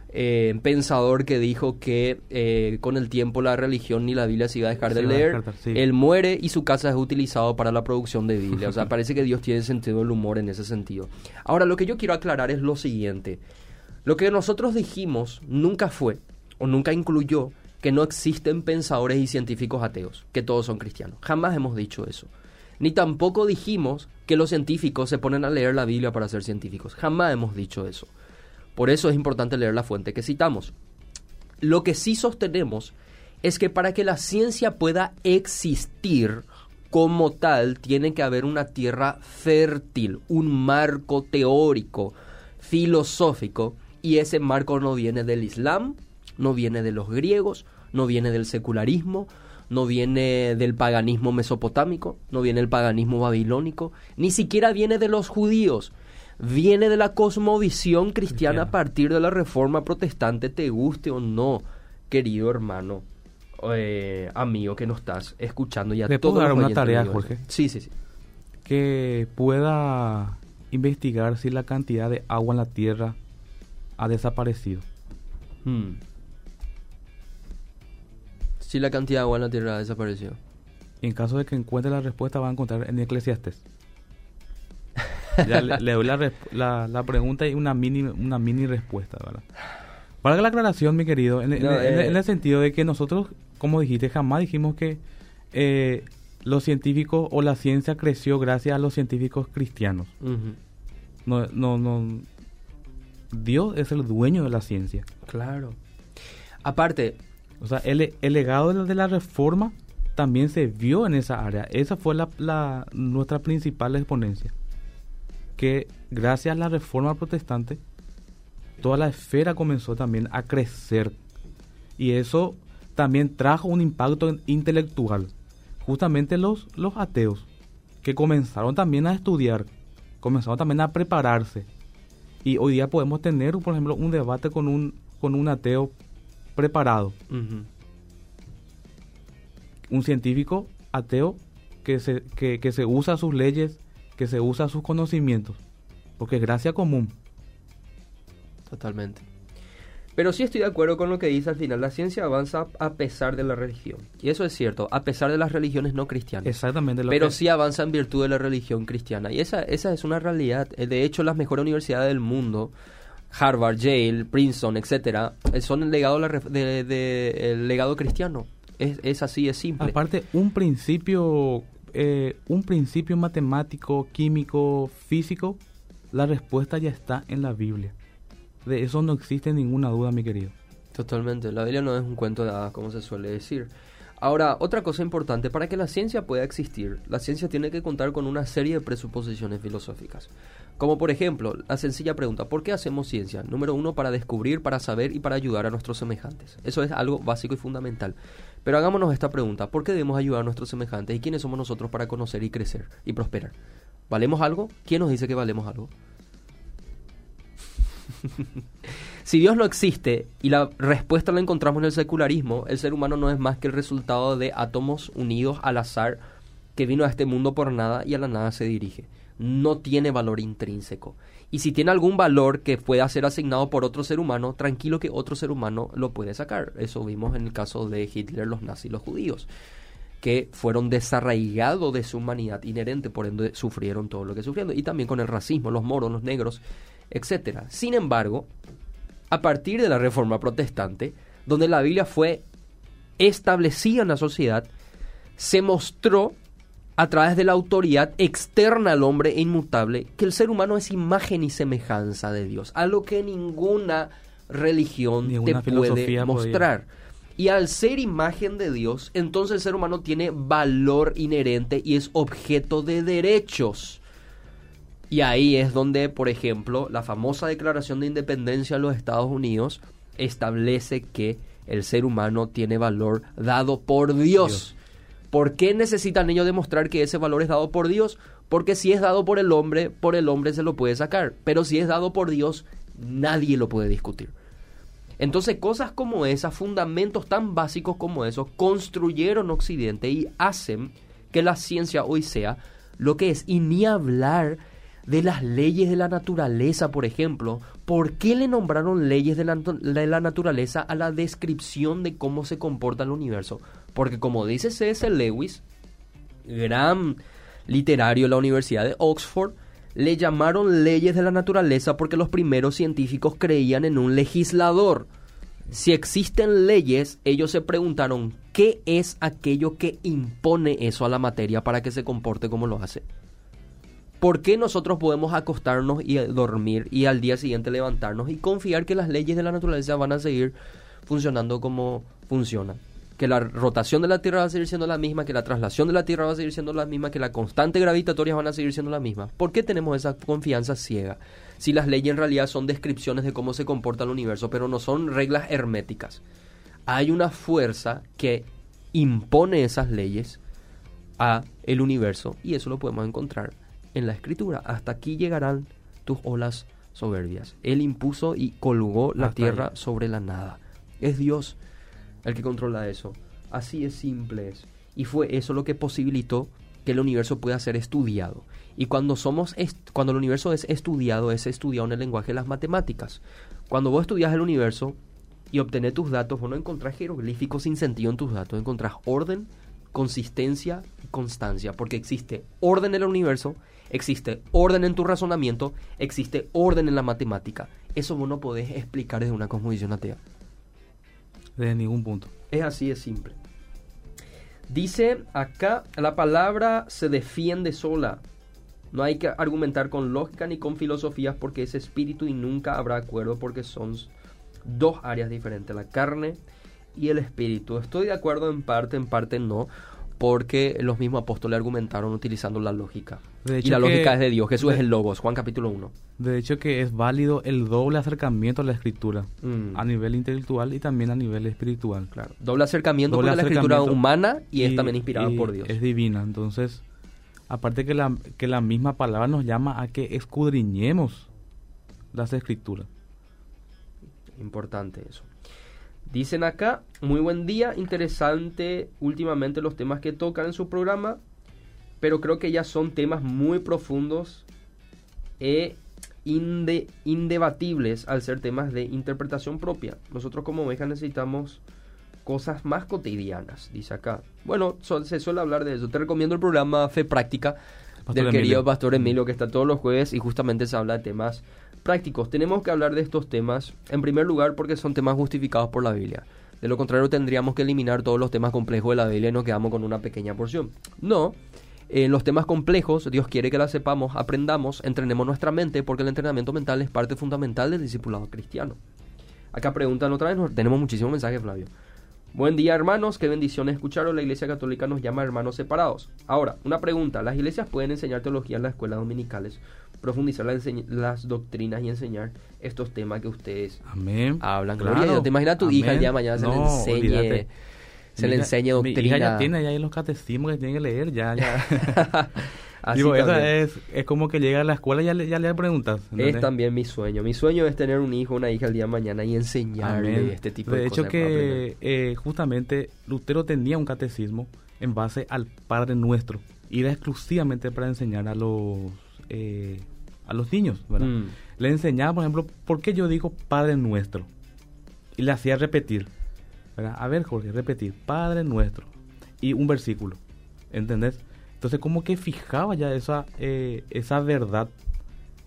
eh, pensador que dijo que eh, con el tiempo la religión ni la Biblia se iba a dejar de leer. descartar, sí. Él muere y su casa es utilizado para la producción de Biblia. O sea, parece que Dios tiene sentido del humor en ese sentido. Ahora, lo que yo quiero aclarar es lo siguiente. Lo que nosotros dijimos nunca fue o nunca incluyó que no existen pensadores y científicos ateos, que todos son cristianos. Jamás hemos dicho eso. Ni tampoco dijimos que los científicos se ponen a leer la Biblia para ser científicos. Jamás hemos dicho eso. Por eso es importante leer la fuente que citamos. Lo que sí sostenemos es que para que la ciencia pueda existir como tal, tiene que haber una tierra fértil, un marco teórico, filosófico, y ese marco no viene del Islam, no viene de los griegos, no viene del secularismo, no viene del paganismo mesopotámico, no viene del paganismo babilónico, ni siquiera viene de los judíos. Viene de la cosmovisión cristiana a partir de la reforma protestante, te guste o no, querido hermano, eh, amigo que nos estás escuchando y a ¿Le puedo dar una tarea. Jorge? Sí, sí, sí. que pueda investigar si la cantidad de agua en la tierra ha desaparecido. Hmm. Sí, la cantidad de agua en la tierra desapareció. Y en caso de que encuentre la respuesta, va a encontrar en Eclesiastes. Ya le, le doy la, resp- la- la pregunta y una mini, una mini respuesta, ¿verdad? Para la aclaración, mi querido, en, en- No, en- eh. en el sentido de que nosotros, como dijiste, jamás dijimos que eh, los científicos o la ciencia creció gracias a los científicos cristianos. No, no, no. Dios es el dueño de la ciencia. Claro. Aparte, O sea, el, el legado de la, de la reforma también se vio en esa área. Esa fue nuestra principal exponencia. Que gracias a la reforma protestante, toda la esfera comenzó también a crecer. Y eso también trajo un impacto intelectual. Justamente los, los ateos, que comenzaron también a estudiar, comenzaron también a prepararse. Y hoy día podemos tener, por ejemplo, un debate con un, con un ateo preparado. Un científico ateo que se, que, que se usa sus leyes, que se usa sus conocimientos, porque es gracia común. Totalmente. Pero sí estoy de acuerdo con lo que dice al final. La ciencia avanza a pesar de la religión. Y eso es cierto, a pesar de las religiones no cristianas. Exactamente. Lo Pero que- sí avanza en virtud de la religión cristiana. Y esa, esa es una realidad. Eh, De hecho, las mejores universidades del mundo, Harvard, Yale, Princeton, etcétera, eh, son el legado, de de- de- el legado cristiano. Es, es así, es simple. Aparte, un principio, eh, un principio matemático, químico, físico, la respuesta ya está en la Biblia. De eso no existe ninguna duda, mi querido. Totalmente, la Biblia no es un cuento de hadas, como se suele decir. Ahora, otra cosa importante, para que la ciencia pueda existir, la ciencia tiene que contar con una serie de presuposiciones filosóficas. Como por ejemplo, la sencilla pregunta, ¿por qué hacemos ciencia? Número uno, para descubrir, para saber y para ayudar a nuestros semejantes. Eso es algo básico y fundamental. Pero hagámonos esta pregunta, ¿por qué debemos ayudar a nuestros semejantes? ¿Y quiénes somos nosotros para conocer y crecer y prosperar? ¿Valemos algo? ¿Quién nos dice que valemos algo? Si Dios no existe y la respuesta la encontramos en el secularismo, el ser humano no es más que el resultado de átomos unidos al azar que vino a este mundo por nada y a la nada se dirige. No tiene valor intrínseco. Y si tiene algún valor que pueda ser asignado por otro ser humano, tranquilo que otro ser humano lo puede sacar. Eso vimos en el caso de Hitler, los nazis los judíos, que fueron desarraigados de su humanidad inherente, por ende sufrieron todo lo que sufrieron. Y también con el racismo, los moros, los negros, etcétera. Sin embargo, a partir de la Reforma Protestante, donde la Biblia fue establecida en la sociedad, se mostró a través de la autoridad externa al hombre e inmutable que el ser humano es imagen y semejanza de Dios, algo que ninguna religión Ninguna te puede podía. mostrar. Y al ser imagen de Dios, entonces el ser humano tiene valor inherente y es objeto de derechos. Y ahí es donde, por ejemplo, la famosa Declaración de Independencia de los Estados Unidos establece que el ser humano tiene valor dado por Dios. Dios. ¿Por qué necesitan ellos demostrar que ese valor es dado por Dios? Porque si es dado por el hombre, por el hombre se lo puede sacar. Pero si es dado por Dios, nadie lo puede discutir. Entonces cosas como esas, fundamentos tan básicos como esos, construyeron Occidente y hacen que la ciencia hoy sea lo que es. Y ni hablar de las leyes de la naturaleza, por ejemplo. ¿Por qué le nombraron leyes de la naturaleza a la descripción de cómo se comporta el universo? Porque como dice C.S. Lewis, gran literario de la Universidad de Oxford, le llamaron leyes de la naturaleza porque los primeros científicos creían en un legislador. Si existen leyes, ellos se preguntaron qué es aquello que impone eso a la materia para que se comporte como lo hace. ¿Por qué nosotros podemos acostarnos y dormir y al día siguiente levantarnos y confiar que las leyes de la naturaleza van a seguir funcionando como funcionan? Que la rotación de la Tierra va a seguir siendo la misma, que la traslación de la Tierra va a seguir siendo la misma, que la constante gravitatoria van a seguir siendo la misma. ¿Por qué tenemos esa confianza ciega? Si las leyes en realidad son descripciones de cómo se comporta el universo, pero no son reglas herméticas. Hay una fuerza que impone esas leyes a el universo y eso lo podemos encontrar en la escritura. Hasta aquí llegarán tus olas soberbias. Él impuso y colgó la Hasta tierra ahí. sobre la nada. Es Dios el que controla eso. Así es simple es. Y fue eso lo que posibilitó que el universo pueda ser estudiado. Y cuando somos cuando el universo es estudiado, es estudiado en el lenguaje de las matemáticas. Cuando vos estudias el universo y obtenés tus datos, vos no encontrás jeroglíficos sin sentido en tus datos, encontrás orden, consistencia y constancia, porque existe orden en el universo, existe orden en tu razonamiento, existe orden en la matemática. Eso vos no podés explicar desde una cosmovisión atea. Desde ningún punto. Es así de simple. Dice acá, la palabra se defiende sola. No hay que argumentar con lógica ni con filosofías porque es espíritu y nunca habrá acuerdo porque son dos áreas diferentes, la carne y el espíritu. Estoy de acuerdo en parte, en parte no, porque los mismos apóstoles argumentaron utilizando la lógica. De y hecho la que- lógica es de Dios, Jesús es el Logos, Juan capítulo 1. De hecho que es válido el doble acercamiento a la escritura, Mm. a nivel intelectual y también a nivel espiritual. Claro. Doble acercamiento Doble porque la escritura humana y, es también inspirada y por Dios. Es divina, entonces, aparte que la, que la misma palabra nos llama a que escudriñemos las escrituras. Importante eso. Dicen acá, muy buen día, interesante últimamente los temas que tocan en su programa. pero creo que ya son temas muy profundos e inde- indebatibles al ser temas de interpretación propia. Nosotros como ovejas necesitamos cosas más cotidianas, dice acá. Bueno, so- se suele hablar de eso. Te recomiendo el programa Fe Práctica Pastor del Emilio. querido Pastor Emilio, que está todos los jueves y justamente se habla de temas prácticos. Tenemos que hablar de estos temas, en primer lugar, porque son temas justificados por la Biblia. De lo contrario, tendríamos que eliminar todos los temas complejos de la Biblia y nos quedamos con una pequeña porción. No, en los temas complejos, Dios quiere que las sepamos, aprendamos, entrenemos nuestra mente, porque el entrenamiento mental es parte fundamental del discipulado cristiano. Acá preguntan otra vez, tenemos muchísimos mensajes, Flavio. Buen día, hermanos. Qué bendiciones escucharon. La Iglesia Católica nos llama hermanos separados. Ahora, una pregunta. ¿Las iglesias pueden enseñar teología en las escuelas dominicales, profundizar la las doctrinas y enseñar estos temas que ustedes Amén. hablan? Claro. Gloria a Dios. ¿Te imaginas a tu hija el Amén. día de mañana se le No, enseñe, olvídate. se Mi le hija- enseñe Mi hija doctrina? ya tiene ya los catecismos que tiene que leer, ya, ya. Así Digo, esa es, es como que llega a la escuela y ya le, ya le preguntas. Es ¿entendés? también mi sueño. Mi sueño es tener un hijo, una hija el día de mañana y enseñarle Amén. este tipo de, de hecho cosas. para aprender. que eh, justamente Lutero tenía un catecismo en base al Padre Nuestro y era exclusivamente para enseñar a los eh, a los niños ¿verdad? Mm. le enseñaba por ejemplo por qué yo digo Padre Nuestro y le hacía repetir ¿verdad? a ver Jorge repetir Padre Nuestro y un versículo ¿entendés? entonces como que fijaba ya esa eh, esa verdad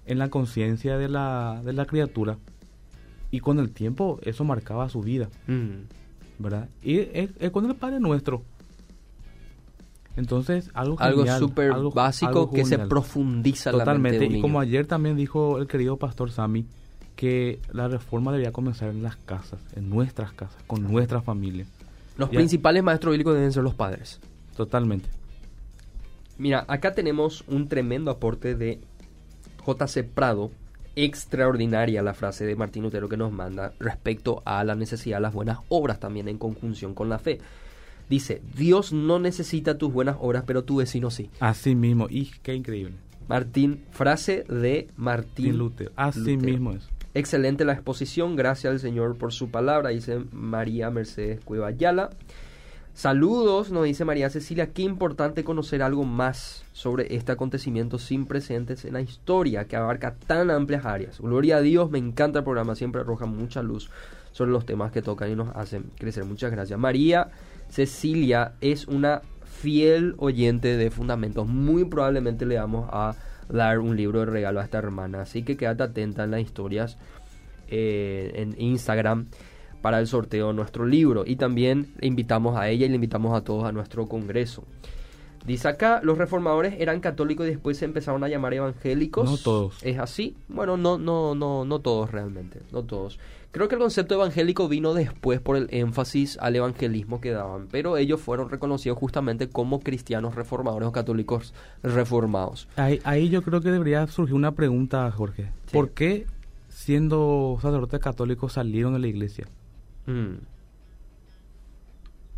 en la conciencia de la, de la criatura y con el tiempo eso marcaba su vida Mm. ¿verdad? Y es, es con el Padre Nuestro. Entonces, algo Algo súper algo- básico algo que se profundiza en la Totalmente. mente de un Y como ayer también dijo el querido pastor Sami, que la reforma debía comenzar en las casas, en nuestras casas, con nuestra familia. Los Ya. principales maestros bíblicos deben ser los padres. Totalmente. Mira, acá tenemos un tremendo aporte de J.C. Prado. Extraordinaria la frase de Martín Lutero que nos manda respecto a la necesidad de las buenas obras también en conjunción con la fe. Dice, Dios no necesita tus buenas obras, pero tu vecino sí. Así mismo. Y qué increíble. Martín, frase de Martín Lutero. Así Lutero. mismo es. Excelente la exposición, gracias al Señor por su palabra, dice María Mercedes Cueva Ayala. Saludos, nos dice María Cecilia, qué importante conocer algo más sobre este acontecimiento sin precedentes en la historia que abarca tan amplias áreas. Gloria a Dios, me encanta el programa, siempre arroja mucha luz sobre los temas que tocan y nos hacen crecer. Muchas gracias. María Cecilia es una fiel oyente de Fundamentos. Muy probablemente le vamos a dar un libro de regalo a esta hermana. Así que quédate atenta en las historias eh, en Instagram para el sorteo de nuestro libro. Y también le invitamos a ella y le invitamos a todos a nuestro congreso. Dice acá, los reformadores eran católicos y después se empezaron a llamar evangélicos. No todos. ¿Es así? Bueno, no, no, no, no todos realmente, no todos. Creo que el concepto evangélico vino después por el énfasis al evangelismo que daban, pero ellos fueron reconocidos justamente como cristianos reformadores o católicos reformados. Ahí, ahí yo creo que debería surgir una pregunta, Jorge. Sí. ¿Por qué, siendo sacerdotes católicos, salieron de la iglesia? Mm.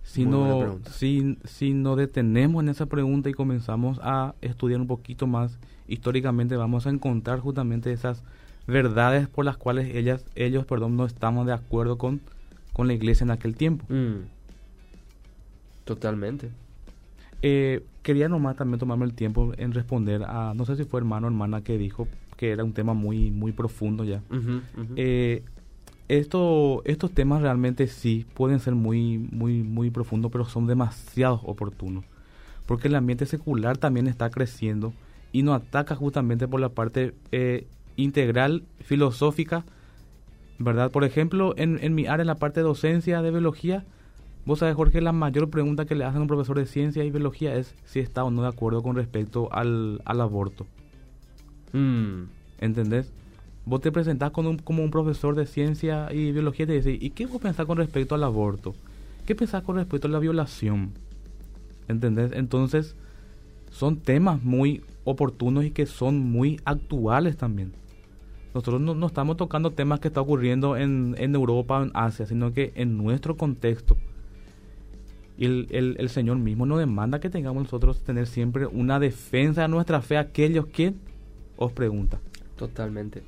Si no, si, si nos detenemos en esa pregunta y comenzamos a estudiar un poquito más históricamente, vamos a encontrar justamente esas verdades por las cuales ellas, ellos perdón, no estamos de acuerdo con, con la iglesia en aquel tiempo. Mm. Totalmente. Eh, quería nomás también tomarme el tiempo en responder a, no sé si fue hermano o hermana que dijo que era un tema muy, muy profundo ya. Ujú. Eh, esto, estos temas realmente sí pueden ser muy, muy, muy profundos, pero son demasiado oportunos. Porque el ambiente secular también está creciendo y nos ataca justamente por la parte eh, integral, filosófica, ¿verdad? Por ejemplo, en, en mi área, en la parte de docencia de biología, vos sabés, Jorge, la mayor pregunta que le hacen a un profesor de ciencia y biología es si está o no de acuerdo con respecto al, al aborto. Mm. ¿Entendés? Vos te presentás con un- como un profesor de ciencia y biología y te dice, ¿y qué vos pensás con respecto al aborto? ¿Qué pensás con respecto a la violación? ¿Entendés? Entonces, son temas muy oportunos y que son muy actuales también. Nosotros no, estamos tocando temas que está ocurriendo en, Europa en Asia, sino que en nuestro contexto. El Señor mismo nos demanda que tengamos nosotros tener siempre una defensa de nuestra fe a aquellos que os preguntan. Totalmente.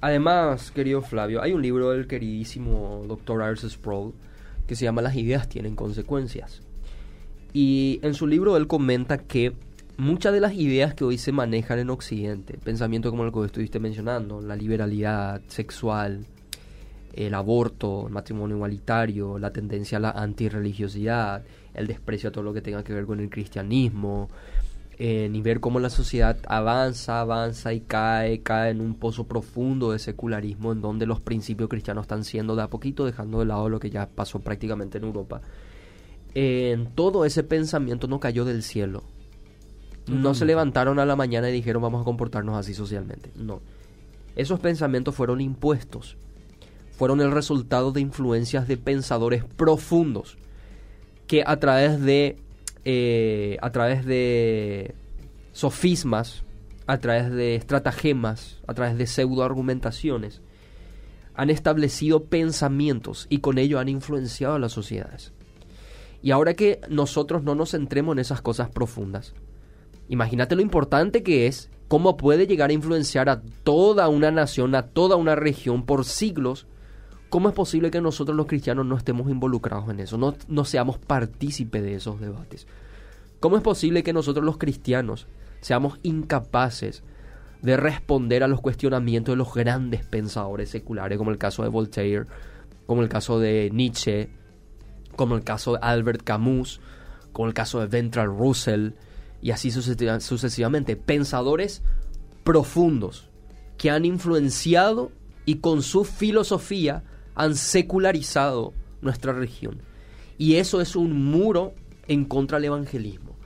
Además, querido Flavio, hay un libro del queridísimo Dr. Arce Sproul que se llama Las ideas tienen consecuencias. Y en su libro él comenta que muchas de las ideas que hoy se manejan en Occidente, pensamiento como el que estuviste mencionando, la liberalidad sexual, el aborto, el matrimonio igualitario, la tendencia a la antirreligiosidad, el desprecio a todo lo que tenga que ver con el cristianismo, eh, y ver cómo la sociedad avanza, avanza y cae, cae en un pozo profundo de secularismo en donde los principios cristianos están siendo de a poquito dejando de lado lo que ya pasó prácticamente en Europa. Todo ese pensamiento no cayó del cielo. No se levantaron a la mañana y dijeron vamos a comportarnos así socialmente. No. Esos pensamientos fueron impuestos. Fueron el resultado de influencias de pensadores profundos que a través de eh, a través de sofismas, a través de estratagemas, a través de pseudoargumentaciones, han establecido pensamientos y con ello han influenciado a las sociedades. Y ahora que nosotros no nos centremos en esas cosas profundas, imagínate lo importante que es, cómo puede llegar a influenciar a toda una nación, a toda una región por siglos, ¿Cómo es posible que nosotros los cristianos no estemos involucrados en eso, no, no seamos partícipes de esos debates? ¿Cómo es posible que nosotros los cristianos seamos incapaces de responder a los cuestionamientos de los grandes pensadores seculares, como el caso de Voltaire, como el caso de Nietzsche, como el caso de Albert Camus, como el caso de Ventral Russell, y así sucesivamente, pensadores profundos que han influenciado y con su filosofía han secularizado nuestra región. Y eso es un muro en contra del evangelismo.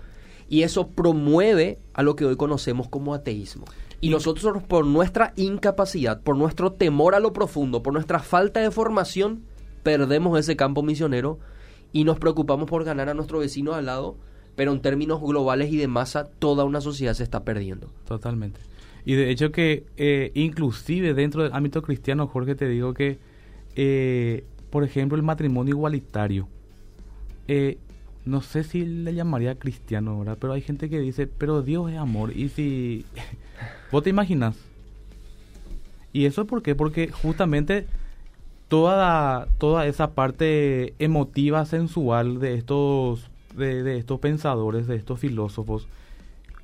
Y eso promueve a lo que hoy conocemos como ateísmo. Y nosotros por nuestra incapacidad, por nuestro temor a lo profundo, por nuestra falta de formación, perdemos ese campo misionero y nos preocupamos por ganar a nuestro vecino al lado, pero en términos globales y de masa, toda una sociedad se está perdiendo. Totalmente. Y de hecho que eh, inclusive dentro del ámbito cristiano, Jorge, te digo que eh, por ejemplo, el matrimonio igualitario. Eh, no sé si le llamaría cristiano, ¿verdad? Pero hay gente que dice, pero Dios es amor. Y si... ¿Vos te imaginas? ¿Y eso por qué? Porque justamente toda, toda esa parte emotiva, sensual de estos, de, estos pensadores, de estos filósofos,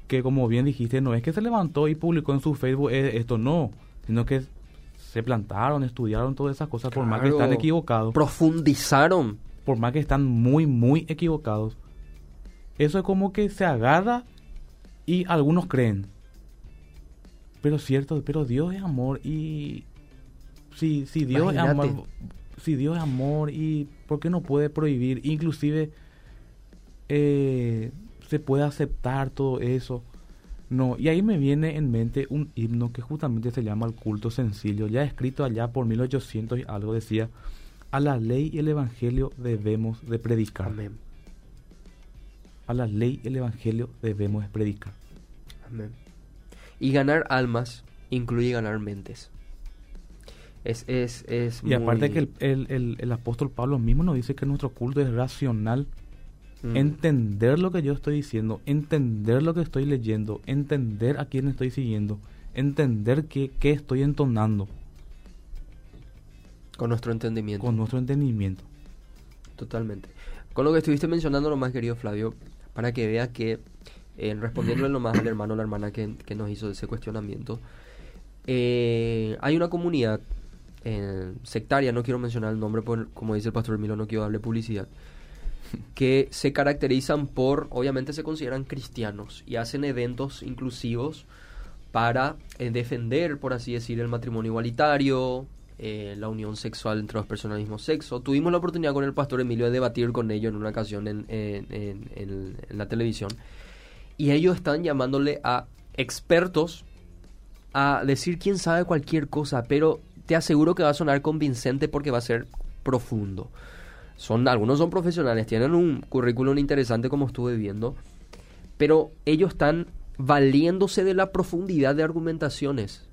que como bien dijiste, no es que se levantó y publicó en su Facebook eh, esto, no, sino que se plantaron, estudiaron todas esas cosas, por más que están equivocados. Profundizaron. Por más que están muy, muy equivocados. Eso es como que se agarra y algunos creen. Pero cierto, pero Dios es amor y si, si Dios es amor, si Dios es amor y ¿por qué no puede prohibir? Inclusive eh, se puede aceptar todo eso. No, y ahí me viene en mente un himno que justamente se llama El culto sencillo, ya escrito allá por 1800 y algo decía, a la ley y el evangelio debemos de predicar. Amén. A la ley y el evangelio debemos de predicar. Amén. Y ganar almas incluye ganar mentes. Es, es, es y aparte que el, el, el apóstol Pablo mismo nos dice que nuestro culto es racional Mm. Entender lo que yo estoy diciendo, entender lo que estoy leyendo, entender a quién estoy siguiendo, entender qué, qué estoy entonando. Con nuestro entendimiento. Con nuestro entendimiento. Totalmente. Con lo que estuviste mencionando lo más querido Flavio, para que vea que, eh, respondiéndole nomás al hermano o la hermana que, nos hizo ese cuestionamiento, eh, hay una comunidad eh, sectaria, no quiero mencionar el nombre, por, como dice el pastor Milo, no quiero darle publicidad, que se caracterizan por, obviamente se consideran cristianos y hacen eventos inclusivos para eh, defender, por así decir, el matrimonio igualitario, eh, la unión sexual entre dos personas del mismo sexo. Tuvimos la oportunidad con el pastor Emilio de debatir con ellos en una ocasión en, en la televisión. Y ellos están llamándole a expertos a decir quién sabe cualquier cosa, pero te aseguro que va a sonar convincente porque va a ser profundo. Son, algunos son profesionales, tienen un currículum interesante como estuve viendo, pero ellos están valiéndose de la profundidad de argumentaciones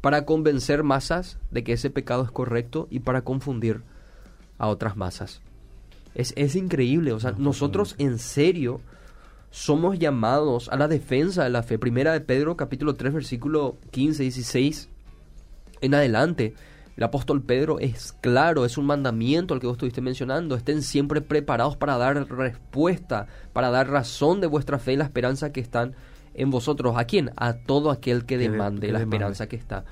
para convencer masas de que ese pecado es correcto y para confundir a otras masas. Es, es increíble, o sea, nosotros en serio somos llamados a la defensa de la fe. Primera de Pedro capítulo 3 versículo 15, 16 en adelante El apóstol Pedro es claro, es un mandamiento al que vos estuviste mencionando. Estén siempre preparados para dar respuesta, para dar razón de vuestra fe y la esperanza que están en vosotros. ¿A quién? A todo aquel que demande la esperanza que está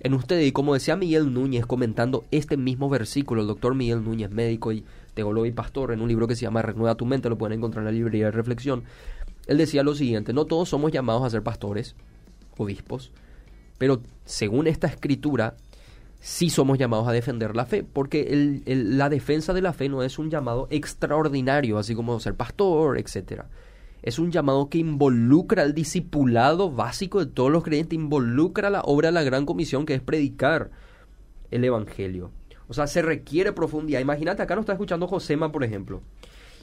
en ustedes. Y como decía Miguel Núñez comentando este mismo versículo, el doctor Miguel Núñez, médico y teólogo y pastor, en un libro que se llama Renueva tu mente, lo pueden encontrar en la librería de reflexión. Él decía lo siguiente, no todos somos llamados a ser pastores, obispos, pero según esta escritura, sí somos llamados a defender la fe, porque la defensa de la fe no es un llamado extraordinario, así como ser pastor, etcétera. Es un llamado que involucra al discipulado básico de todos los creyentes, involucra la obra de la gran comisión que es predicar el evangelio. O sea, se requiere profundidad. Imagínate, acá nos está escuchando Josema, por ejemplo.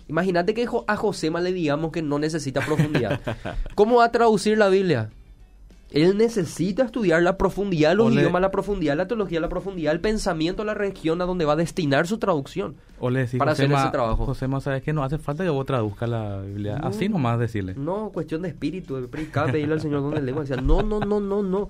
Imagínate que a Josema le digamos que no necesita profundidad. ¿Cómo va a traducir la Biblia? Él necesita estudiar la profundidad de los idiomas, la profundidad la teología, la profundidad el pensamiento, la región a donde va a destinar su traducción. O le decís, para hacer ese trabajo. José, ¿sabes que No hace falta que vos traduzcas la Biblia. Así nomás decirle. No, cuestión de espíritu, de pedirle al Señor donde le Decía, no, no, no, no, no.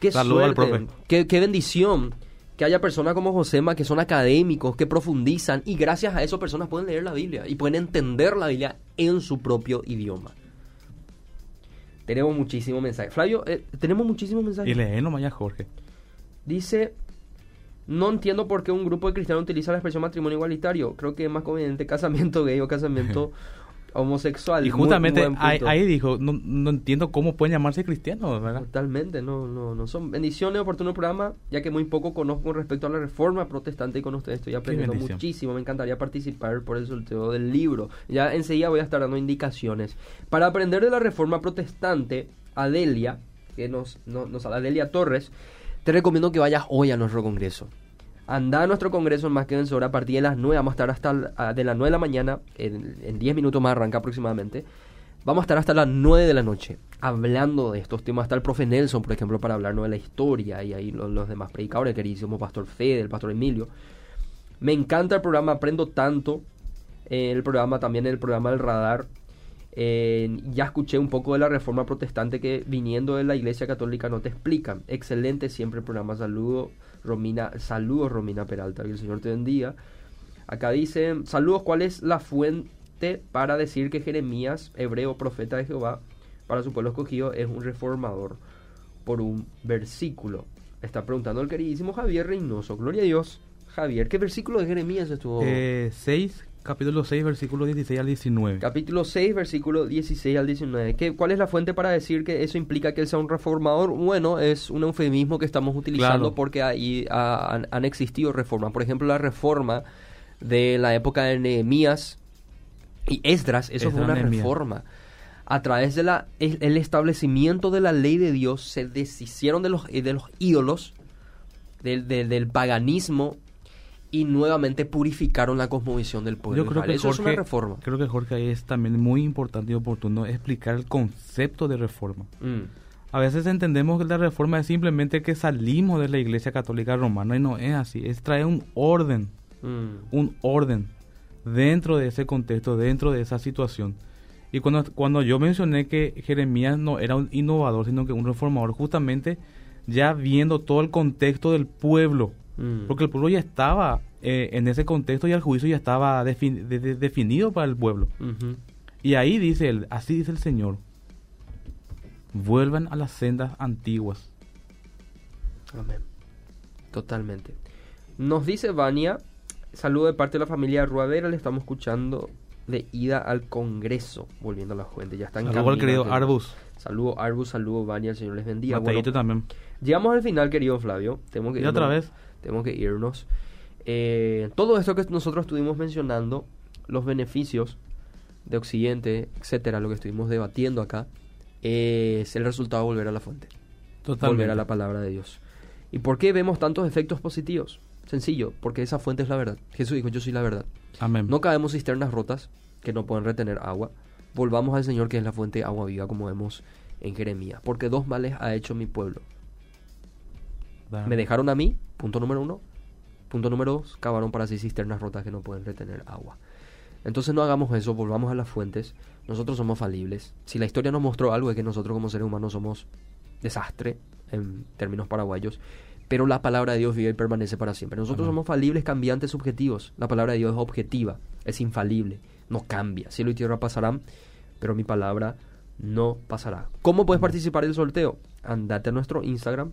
Qué suerte, qué, qué bendición que haya personas como Josema que son académicos, que profundizan y gracias a eso personas pueden leer la Biblia y pueden entender la Biblia en su propio idioma. Tenemos muchísimos mensajes. Flavio, eh, tenemos muchísimos mensajes. Y lee nomás ya Jorge. Dice, no entiendo por qué un grupo de cristianos utiliza la expresión matrimonio igualitario. Creo que es más conveniente casamiento gay o casamiento homosexual. Y justamente ahí, dijo, no, no, entiendo cómo pueden llamarse cristianos, ¿verdad? Totalmente, no, no, no son bendiciones, oportuno programa, ya que muy poco conozco con respecto a la reforma protestante y con ustedes estoy aprendiendo muchísimo, me encantaría participar por el sorteo del libro. Ya enseguida voy a estar dando indicaciones. Para aprender de la reforma protestante, Adelia, que nos, nos, nos Adelia Torres, te recomiendo que vayas hoy a nuestro congreso. Anda a nuestro congreso en Más que Vencedor a partir de las 9, vamos a estar hasta de las 9 de la mañana, en, 10 minutos más arranca aproximadamente. Vamos a estar hasta las 9 de la noche hablando de estos temas. Está el profe Nelson, por ejemplo, para hablarnos de la historia y ahí los, demás predicadores, el queridísimo Pastor Fede, el Pastor Emilio. Me encanta el programa, aprendo tanto. Eh, el programa también, el programa del radar. Eh, ya escuché un poco de la reforma protestante que viniendo de la iglesia católica no te explican. Excelente siempre el programa. Saludo Romina, saludos Romina Peralta, que el Señor te bendiga. Acá dice, saludos, ¿cuál es la fuente para decir que Jeremías, hebreo profeta de Jehová, para su pueblo escogido, es un reformador por un versículo? Está preguntando el queridísimo Javier Reynoso. Gloria a Dios. Javier, ¿qué versículo de Jeremías estuvo? 6, eh, capítulo 6, versículo 16 al 19. Capítulo 6, versículo 16 al 19. ¿Qué, ¿Cuál es la fuente para decir que eso implica que él sea un reformador? Bueno, es un eufemismo que estamos utilizando porque ahí han, existido reformas. Por ejemplo, la reforma de la época de Nehemías y Esdras, eso fue una reforma. A través de la, el, establecimiento de la ley de Dios se deshicieron de los, de los ídolos, del, del paganismo y nuevamente purificaron la cosmovisión del pueblo. Yo creo que Eso es una reforma. Creo que Jorge es también muy importante y oportuno explicar el concepto de reforma. Mm. A veces entendemos que la reforma es simplemente que salimos de la Iglesia Católica Romana y no es así, es traer un orden, mm. un orden dentro de ese contexto, dentro de esa situación. Y cuando, cuando yo mencioné que Jeremías no era un innovador, sino que un reformador, justamente ya viendo todo el contexto del pueblo, Mm. Porque el pueblo ya estaba eh, en ese contexto y el juicio ya estaba definido para el pueblo. Y ahí dice él, así dice el Señor, vuelvan a las sendas antiguas. Amén. Totalmente. Nos dice Vania, saludo de parte de la familia Ruadera, le estamos escuchando de ida al Congreso, volviendo a la fuente. Ya están Saludo al querido Arbus. Saludo Arbus, saludo Vania, el Señor les bendiga. también. Llegamos al final, querido Flavio. Tenemos que ¿Y otra vez? Tenemos que irnos. Eh, todo esto que nosotros estuvimos mencionando, los beneficios de Occidente, etcétera, lo que estuvimos debatiendo acá, es el resultado de volver a la fuente. Volver a la palabra de Dios. ¿Y por qué vemos tantos efectos positivos? Sencillo, porque esa fuente es la verdad. Jesús dijo, yo soy la verdad. Amén. No cabemos cisternas rotas que no pueden retener agua. Volvamos al Señor que es la fuente de agua viva, como vemos en Jeremías. Porque dos males ha hecho mi pueblo. Me dejaron a mí, punto número uno. Punto número dos, cavaron para sí cisternas rotas que no pueden retener agua. Entonces no hagamos eso, volvamos a las fuentes. Nosotros somos falibles. Si la historia nos mostró algo es que nosotros como seres humanos somos desastre en términos paraguayos. pero la palabra de Dios vive y permanece para siempre. Nosotros somos falibles, cambiantes, subjetivos. La palabra de Dios es objetiva, es infalible, no cambia. Cielo y tierra pasarán, pero mi palabra no pasará. ¿Cómo puedes participar del sorteo? Andate a nuestro Instagram,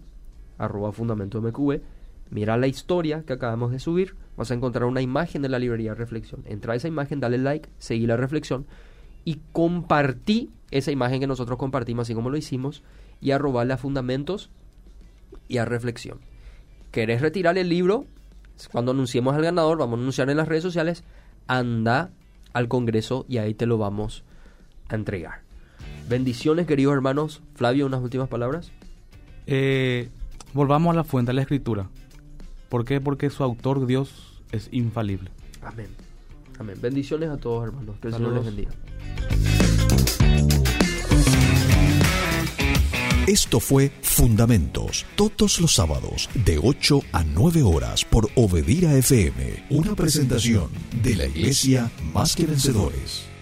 arroba fundamento MQV, mira la historia que acabamos de subir, vas a encontrar una imagen de la librería Reflexión. Entra a esa imagen, dale like, seguí la reflexión y compartí esa imagen que nosotros compartimos así como lo hicimos y arrobarle a Fundamentos y a Reflexión. ¿Querés retirar el libro? Cuando anunciemos al ganador, vamos a anunciar en las redes sociales, anda al Congreso y ahí te lo vamos a entregar. Bendiciones, queridos hermanos. Flavio, unas últimas palabras. Eh, volvamos a la fuente de la escritura. ¿Por qué? Porque su autor, Dios, es infalible. Amén. Amén. Bendiciones a todos, hermanos. Que el Señor les bendiga. Esto fue Fundamentos, todos los sábados, de 8 a 9 horas por Obedira FM, una presentación de la Iglesia Más que Vencedores.